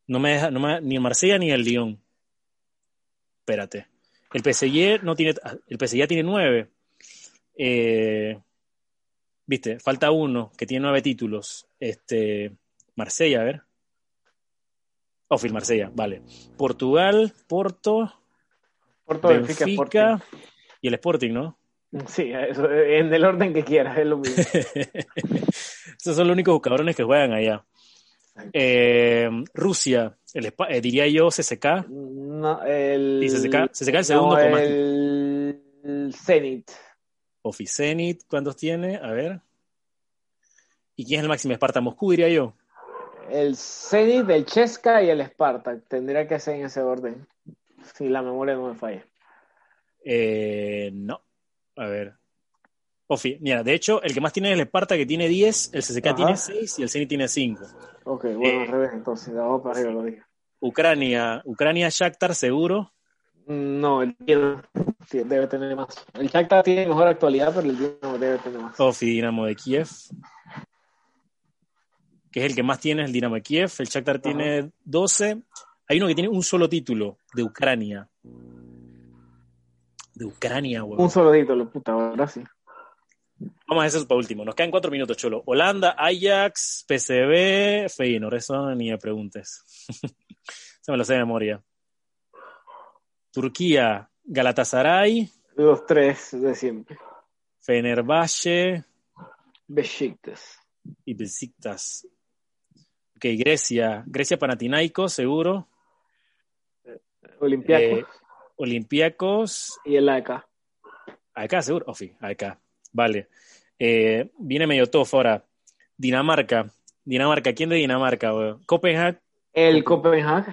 No me deja, no me, ni el Marsella ni el Lyon. Espérate. El PSG no tiene, el PSG ya tiene nueve. Eh, Viste, falta uno que tiene nueve títulos. Este, Marsella, a ver. Oh, Phil Marsella, vale. Portugal, Porto, Porto Benfica, Benfica y el Sporting, ¿no? Sí, eso, en el orden que quieras, es lo mismo. (laughs) Esos son los únicos cabrones que juegan allá. Eh, Rusia, el, eh, diría yo CSK. No, el, Y CSK, CSK el segundo no, el, el Zenit. Oficenit, ¿cuántos tiene? A ver. ¿Y quién es el máximo? Esparta Moscú, diría yo. El Zenit, el Chesca y el Spartak. Tendría que ser en ese orden. Si la memoria no me falla. Eh, no. A ver. Ofi, mira, de hecho, el que más tiene es el Esparta, que tiene 10, el Ajá. tiene 6 y el Zenit tiene 5. Ok, bueno, Eh. al revés, entonces, de abajo para arriba lo dije. Ucrania, Ucrania, Shakhtar, seguro. No, el Dinamo debe tener más. El Shakhtar tiene mejor actualidad, pero el Dinamo debe tener más. Ofi, Dinamo de Kiev. Que es el que más tiene, el Dinamo de Kiev. El Shakhtar tiene 12. Hay uno que tiene un solo título, de Ucrania. De Ucrania, Un huevón. solo título, puta, ahora sí. Vamos a hacer eso para último. Nos quedan cuatro minutos, Cholo. Holanda, Ajax, PSV, Feyenoord. Eso ni me preguntes. (laughs) Se me lo sé de memoria. Turquía, Galatasaray, Los tres de siempre. Fenerbahce Besiktas. y Besiktas. Ok, Grecia. Grecia, Panathinaikos, seguro. Olympiacos Eh, Olympiacos. y el AK. Acá, seguro. Ofi, acá. Vale. Eh, viene medio tough ahora. Dinamarca. Dinamarca. ¿Quién de Dinamarca? weón? Copenhague. El Copenhague.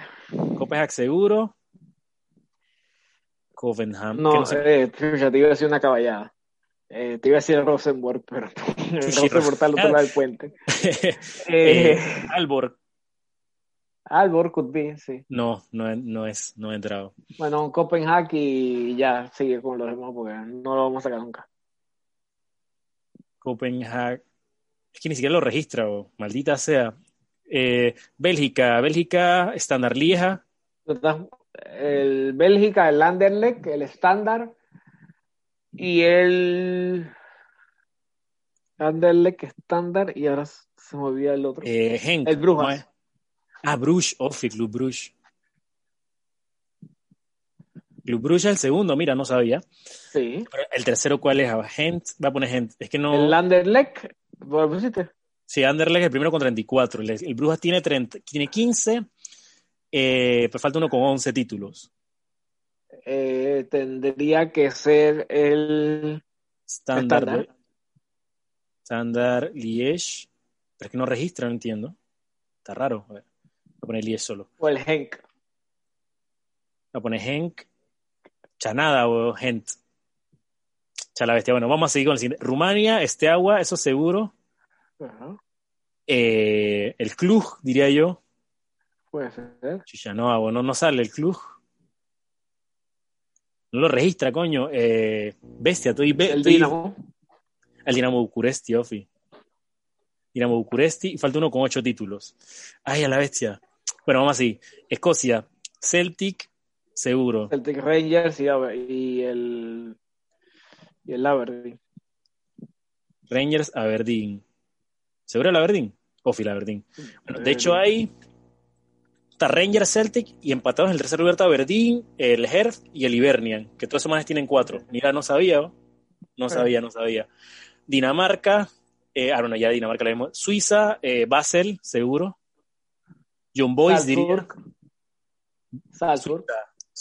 Copenhague seguro. Copenhague. que No, no sé. eh, te iba a decir una caballada. Eh, te iba a decir Rosenborg, (laughs) pero Rosenborg está al otro lado del puente. (laughs) Eh, Eh, Albor, Albor could be, sí. no, no, no es, no ha entrado. Bueno, Copenhague y ya sigue con los demás porque no lo vamos a sacar nunca. Copenhague, es que ni siquiera lo registra, bo, maldita sea. Eh, Bélgica, Bélgica, Standard Lieja, El Bélgica, el Anderlecht, el Standard y el Anderlecht Standard y ahora se me olvida el otro. eh. El Brujas. Ah, Bruges, Ofi, Club Bruges. Club es el segundo, mira, no sabía. Sí. Pero el tercero, ¿cuál es? Gent, va a poner Gent. Es que no. El Anderlecht, ¿lo pusiste? Sí, Anderlecht es el primero con 34. El, el Brujas tiene, 30, tiene 15, eh, pero falta uno con 11 títulos. Eh, tendría que ser el Standard. Standard. Liège. Pero es que no registra, no entiendo. Está raro. A ver, voy a poner Liège solo. o el Henk. Voy a poner Henk. Chanada o Gent. Chala bestia. Bueno, vamos a seguir con el siguiente. Rumania, Esteagua, eso seguro. Eh, el Cluj, diría yo. Puede ser. Chucha, no, bueno, no sale el Cluj. No lo registra, coño. Eh, bestia, estoy, be- El estoy- Dinamo. El Dinamo Bucuresti, Ofi. Dinamo Bucuresti, y falta uno con ocho títulos. Ay, a la bestia. Bueno, vamos así. Escocia, Celtic, seguro. Celtic Rangers y, y el y el Aberdeen. Rangers, Aberdeen. ¿Seguro el Aberdeen? Ofi, el Aberdeen. Bueno, de hecho hay está Rangers, Celtic y empatados en el tercer lugar está Aberdeen, el Herth y el Hibernian, que todas semanas tienen cuatro. Mira, no sabía, ¿o? no sabía, no sabía. Dinamarca, eh, ah, bueno, ya Dinamarca la vimos. Suiza, eh, Basel, seguro. John Boys diría. Salzburg. Salzburg.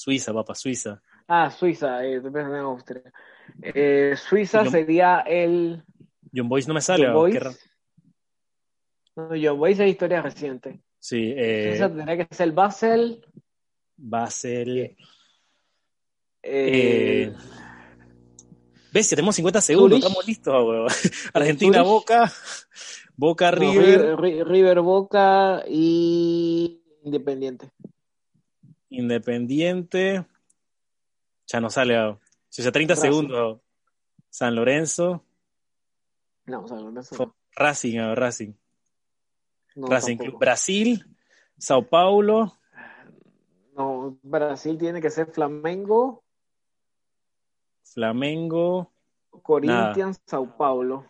Suiza, papá, Suiza. Ah, Suiza, eh, en Austria. Eh, Suiza John- sería el John Boys no me sale. John. No, John Boys es historia reciente. Sí, eh, Suiza tendría que ser el Basel. Basel. Eh, Eh, Bestia, tenemos 50 segundos, Zurich. estamos listos, weón. (laughs) Argentina, Zurich. Boca, Boca, no, River, Ri- River Boca y Independiente. Independiente. Ya no sale. O sea, 30 Racing. segundos. San Lorenzo, No, o sea, no, eso Fo- Racing, weón, Racing. no, Racing tampoco. Club. Brasil, Sao Paulo, No, Brasil tiene que ser Flamengo, Flamengo, Corinthians, Sao Paulo.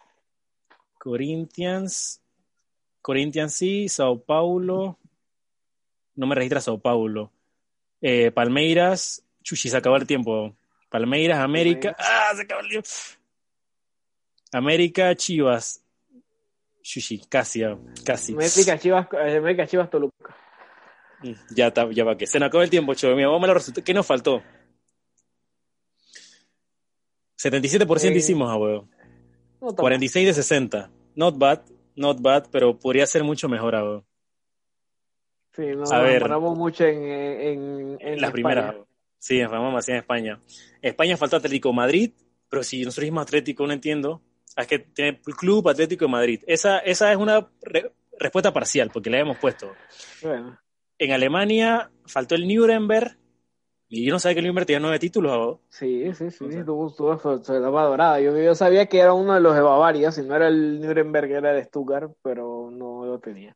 Corinthians, Corinthians sí, Sao Paulo, no me registra Sao Paulo, Eh, Palmeiras, chuchi, se acabó el tiempo, Palmeiras, América, ah, se acabó el tiempo, América, Chivas, chuchi, casi, ah, casi, América Chivas, América Chivas Toluca. Mm, ya está, ya va que se nos acabó el tiempo, chavo, mira, vamos a los resultados, ¿qué nos faltó? 77% Eh, hicimos, a huevo. No, tampoco. 46 de 60. Not bad, not bad, pero podría ser mucho mejor, a huevo. Sí, no, A ver. demoramos mucho en, en, en En España. las primeras. Sí, en Ramón Macías en España. España falta Atlético Madrid, pero si nosotros dijimos Atlético, no entiendo. Es que tiene Club Atlético de Madrid. Esa, esa es una re- respuesta parcial, porque la hemos puesto. Bueno, En Alemania faltó el Nuremberg, y yo no sabía que el Nuremberg tenía nueve títulos. ¿a vos? sí, sí, sí, O sea. tuvo, tuvo su, etapa dorada. Yo, yo sabía que era uno de los de Bavaria, si no era el Nuremberg, era de Stuttgart, pero no lo tenía.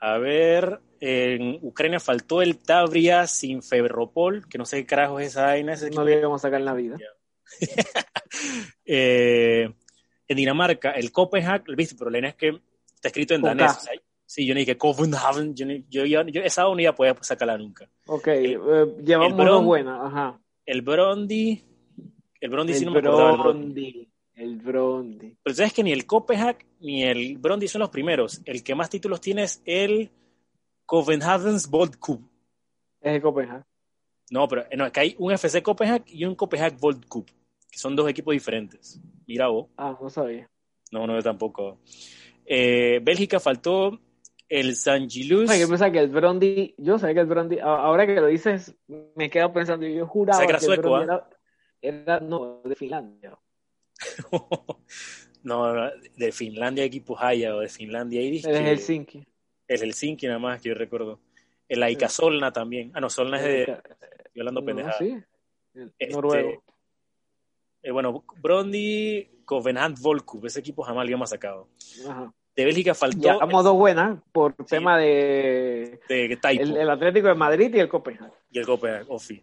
A ver, en Ucrania faltó el Tavria sin Febropol, que no sé qué carajo es esa vaina. ese No le íbamos a sacar en la vida. (laughs) Eh, en Dinamarca, el Copenhague, ¿viste? Pero la es que está escrito en danés. O sea, sí, yo ni dije Copenhagen, yo, yo, yo- yo esa no iba a poder sacarla nunca. Ok, eh, llevamos el una buena, ajá. El Brondi, el Brondi sí El no me acordaba del Brondi. El Brondi. Pero sabes que ni el Copenhague ni el Brondi son los primeros. El que más títulos tiene es el Copenhagen's Bold Cup. Es el Copenhague. No, pero no, es que hay un FC Copenhague y un Copenhague Bold Cup, que son dos equipos diferentes. Mira vos. Ah, no sabía. No, no, yo tampoco. Eh, Bélgica faltó el San Gilus. Ay, yo pensaba que el Brondi, yo sabía que el Brondi, ahora que lo dices, me quedo pensando, yo juraba que el sueco, Brondi ¿ah? era, era, no, de Finlandia. (laughs) no, de Finlandia equipos haya o de Finlandia ahí Es Helsinki. El Helsinki nada más que yo recuerdo. El Aika Solna también. Ah, no, Solna es de. Estoy hablando No, pendejada. sí. El Este, Noruego. eh, bueno, Brondi, Covenant Volkup, ese equipo jamás lo habíamos sacado. Ajá. De Bélgica faltó Ya dos buenas por tema de el, el Atlético de Madrid y el Copenhague. y el Copenhague, Ofi.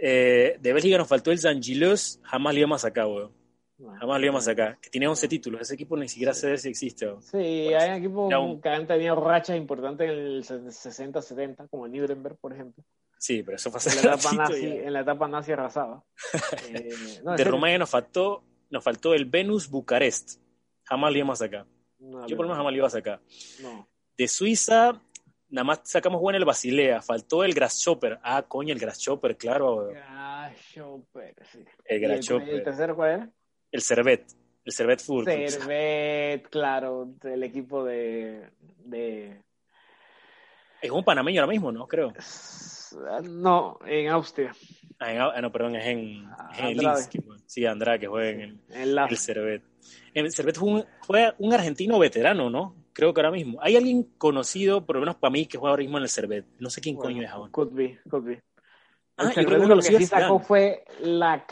Eh, de Bélgica nos faltó el Zangilos, jamás lo íbamos a sacar, weón. Jamás lo íbamos a sacar. Que tiene 11 títulos. Ese equipo ni siquiera sé si existe. Sí, hay un- que han tenido rachas importantes en el 60-70, como el Nuremberg, por ejemplo. Sí, pero eso fue En la (laughs) etapa nazi, ya. en la etapa nazi arrasaba. (laughs) Eh, no, De serio. Rumania nos faltó, nos faltó el Venus Bucarest. Jamás lo íbamos a sacar. No, Yo por lo menos jamás lo iba a sacar. no. De Suiza, nada más sacamos bueno el Basilea. Faltó el Grasshopper. Ah, coño, el Grasshopper, claro. Chopper, sí. El ¿Y el, Grasshopper. el tercero cuál era? El Servet. El Servet Full. Servet, claro, del equipo de, de... Es un panameño ahora mismo, ¿no? Creo. No, en Austria. Ah, en- ah, no, perdón, es en, es en el Andrade. Linz que juega. Sí, Andrade que juega en el, En la... el Servet. El Servet fue un, fue un argentino veterano, ¿no? Creo que ahora mismo. Hay alguien conocido, por lo menos para mí, que juega ahora mismo en el Servet. No sé quién coño es ahora. Could be, could be. Ah, El yo creo que lo sí sacó fue la,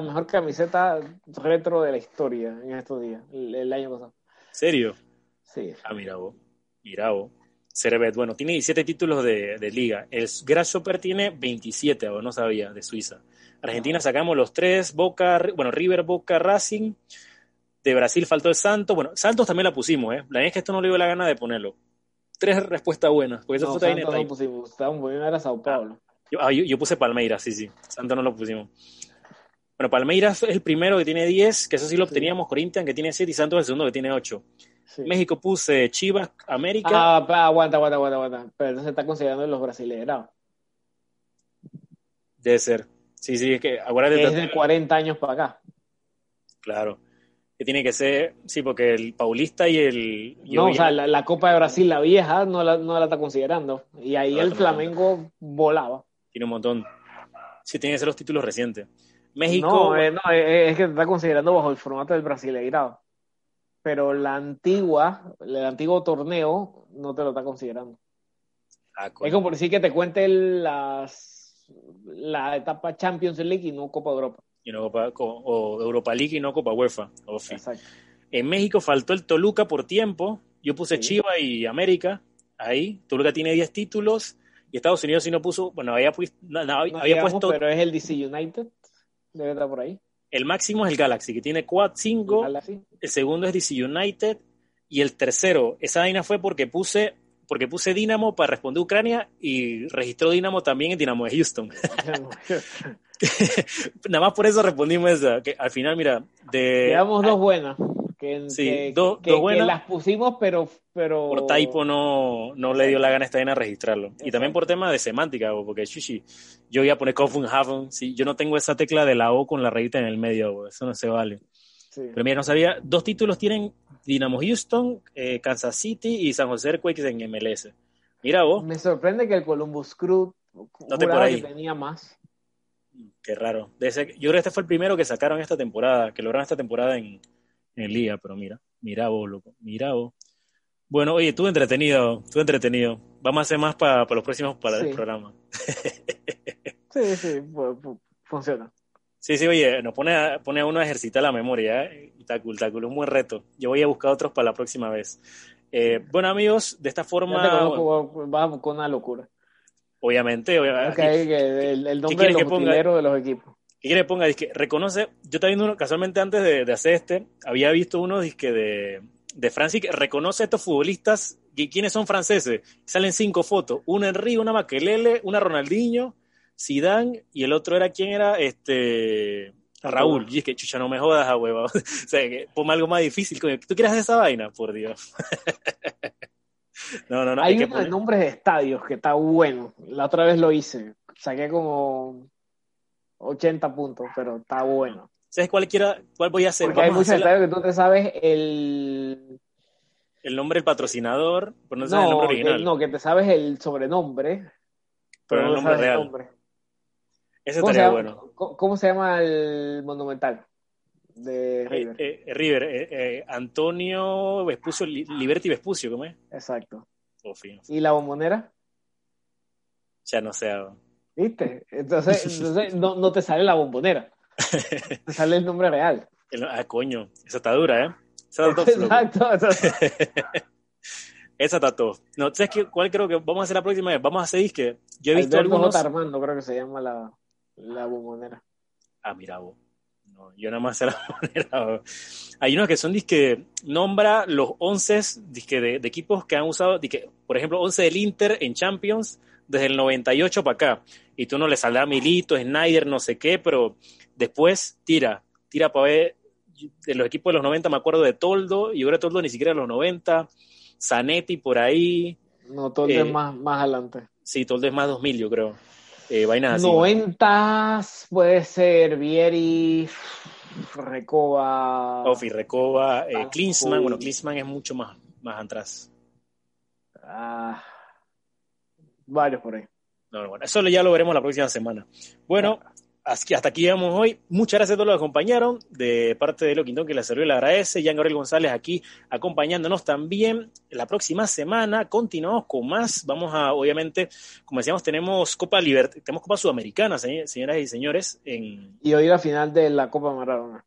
mejor camiseta retro de la historia en estos días, el, el año pasado. ¿Serio? Sí. Ah, mira vos. Mira vos. Servet, bueno, tiene 17 títulos de, de liga. El Grasshopper tiene 27, o no sabía, de Suiza. Argentina sacamos los tres, Boca, bueno, River, Boca, Racing. De Brasil faltó el Santos. Bueno, Santos también la pusimos, ¿eh? La verdad es que esto no le dio la gana de ponerlo. Tres respuestas buenas, porque eso No, fue Santos no pusimos, estábamos poniendo era Sao Paulo. Yo, ah, yo- yo puse Palmeiras, sí, sí. Santos no lo pusimos. Bueno, Palmeiras es el primero que tiene 10, que eso sí lo Sí. obteníamos. Corinthians que tiene 7 y Santos el segundo que tiene 8. Sí. México puse Chivas, América. Ah, pa- aguanta, aguanta, aguanta, aguanta. Pero entonces está considerando los brasileños. Debe ser. Sí, sí, es que acuérdate. Es de 40 años para acá. Claro. Que tiene que ser, sí, porque el Paulista y el. No, o sea, la, la Copa de Brasil, la vieja, no la, no la está considerando. Y ahí No el Flamengo volaba. Tiene un montón. Sí, tiene que ser los títulos recientes. México. No, eh, no, eh, es que te está considerando bajo el formato del Brasileirado. Pero la antigua, el antiguo torneo, no te lo está considerando. ah, Es como por decir que te cuente las, la etapa Champions League y no Copa Europa. y no Copa- co- o Europa League y no Copa UEFA. Exacto. En México faltó el Toluca por tiempo. Yo puse Sí. Chiva y América. Ahí. Toluca tiene 10 títulos. Y Estados Unidos sí no puso. Bueno, había, pues- no, había llegamos, puesto. pero es el DC United. Debe estar por ahí. El máximo es el Galaxy, que tiene 4, 5. Galaxy. el segundo es DC United y el tercero, esa vaina fue porque puse porque puse Dinamo para responder Ucrania y registró Dinamo también en Dinamo de Houston. (laughs) (laughs) Nada más por eso respondimos esa, que al final, mira, de Llevamos dos buenas. Que, Sí, que- que- buenas. las pusimos, pero. pero... por typo no, no le dio la gana a esta vaina registrarlo. Y también por tema de semántica, bo, porque shishi, yo iba a poner Copenhagen, sí, yo no tengo esa tecla de la O con la rayita en el medio, bo, eso no se vale. Sí. Pero mira, no sabía, dos títulos tienen Dinamo Houston, eh, Kansas City y San José Earthquakes en MLS. Mira vos, Me sorprende que el Columbus Crew No te por ahí. que tenía más. qué raro. Yo creo que este fue el primero que sacaron esta temporada, que lograron esta temporada en, en Liga, pero mira, mira vos, loco, mira vos. Bueno, oye, tú entretenido, tú entretenido. Vamos a hacer más para los próximos para Sí. el programa. (laughs) Sí, sí, fu- fu- funciona. Sí, sí, oye, nos pone a, pone a uno a ejercitar la memoria, ¿eh? Está cool, está cool, es un buen reto. Yo voy a buscar otros para la próxima vez. Eh, bueno, amigos, de esta Ya te forma, conozco, va con una locura. obviamente, obviamente, Ok, que el, el nombre de los que ponga? de los equipos. ¿Qué quiere que ponga? Dice, reconoce, yo estaba viendo uno, casualmente antes de, de hacer este, había visto uno dizque de, de Francia que reconoce a estos futbolistas, y quiénes son franceses. Salen cinco fotos, una Henry, una Maquelele, una Ronaldinho, Zidane, y el otro era, ¿quién era? Este, Raúl. Y es que, chucha, no me jodas, a hueva. (laughs) o sea, que ponme algo más difícil. coño. ¿Tú quieres hacer esa vaina? Por Dios. (laughs) no, no, no. Hay que uno poner- nombres de estadios que está bueno. La otra vez lo hice. Saqué como 80 puntos, pero está bueno. ¿Sabes cuál, quiera, cuál voy a hacer? Porque hay Vamos muchos estadios que tú te sabes el... el nombre del patrocinador, pero no sabes el No, nombre que, original. no, que te sabes el sobrenombre, Pero pero el no nombre real. el nombre. Ese ¿Cómo se, estaría llama, bueno. ¿Cómo- se llama el monumental? de Eh, River. eh, River, eh, eh, Antonio Vespucio, Li- Liberty Vespucio, ¿cómo es? Exacto. Oh. ¿Y la bombonera? Ya no sé. ¿Viste? Entonces, (laughs) entonces no, no te sale la bombonera. (laughs) Te sale el nombre real. Ah, coño, esa está dura, ¿eh? Esa está. Exacto. (laughs) Esa está top. No, ¿sabes qué? ¿Cuál creo que vamos a hacer la próxima vez? Vamos a hacer disque. Yo he visto Alberto algunos. J. Armando creo que se llama la, la bombonera. Ah, mira vos. No, yo nada más sé la vos. Hay unos que son disque, nombra los 11 disque de, de equipos que han usado, disque, por ejemplo, 11 del Inter en Champions desde el 98 para acá. Y tú no le saldrá Milito, Snyder, no sé qué, pero después tira, tira para ver. De los equipos de los 90 me acuerdo de Toldo, y ahora Toldo ni siquiera de los 90. Zanetti por ahí. No, todo Eh, es más, más adelante. Sí, Toldo es más 2000, yo creo. Eh, vainas así. Noventas puede ser Vieri, Recoba. Ofi, Recoba, eh, Klinsmann. uy. Bueno, Klinsmann es mucho más, más atrás. Ah, varios por ahí. No, no, bueno, eso ya lo veremos la próxima semana. Bueno, hasta aquí llegamos hoy. Muchas gracias a todos los que acompañaron. De parte de Lo Quintón, que le sirvió, le agradece. Jan Gabriel González aquí acompañándonos también. La próxima semana continuamos con más. Vamos a, obviamente, como decíamos, tenemos Copa Libertad, tenemos Copa Sudamericana, señ- señoras y señores, en Y hoy la final de la Copa Maradona.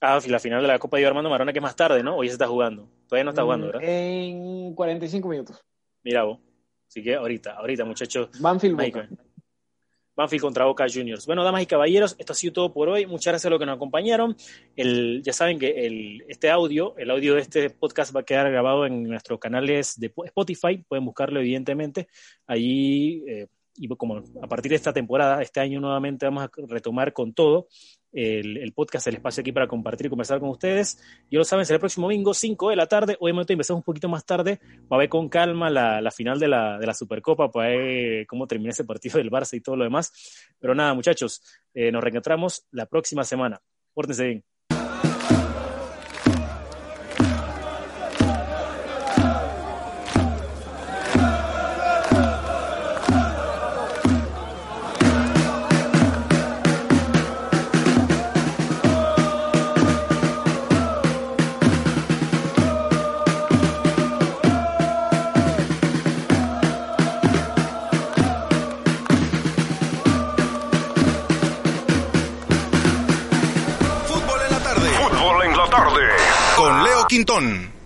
ah, la final de la Copa de Armando Marona, que es más tarde, ¿no? Hoy se está jugando. Todavía no está jugando, Mm, ¿verdad? En 45 minutos. Mira vos. Así que ahorita, ahorita, muchachos. Banfield. Boca. Banfield contra Boca Juniors. Bueno, damas y caballeros, esto ha sido todo por hoy. Muchas gracias a los que nos acompañaron. El, ya saben que el, este audio, el audio de este podcast va a quedar grabado en nuestros canales de Spotify. Pueden buscarlo, evidentemente. Allí, eh, y como a partir de esta temporada, este año nuevamente vamos a retomar con todo el, el podcast, el espacio aquí para compartir y conversar con ustedes. Ya lo saben, será el próximo domingo, 5 de la tarde. Obviamente empezamos un poquito más tarde para ver con calma la, la final de la, de la Supercopa, para ver cómo termina ese partido del Barça y todo lo demás. Pero nada, muchachos, eh, nos reencontramos la próxima semana. Pórtense bien. Quintón.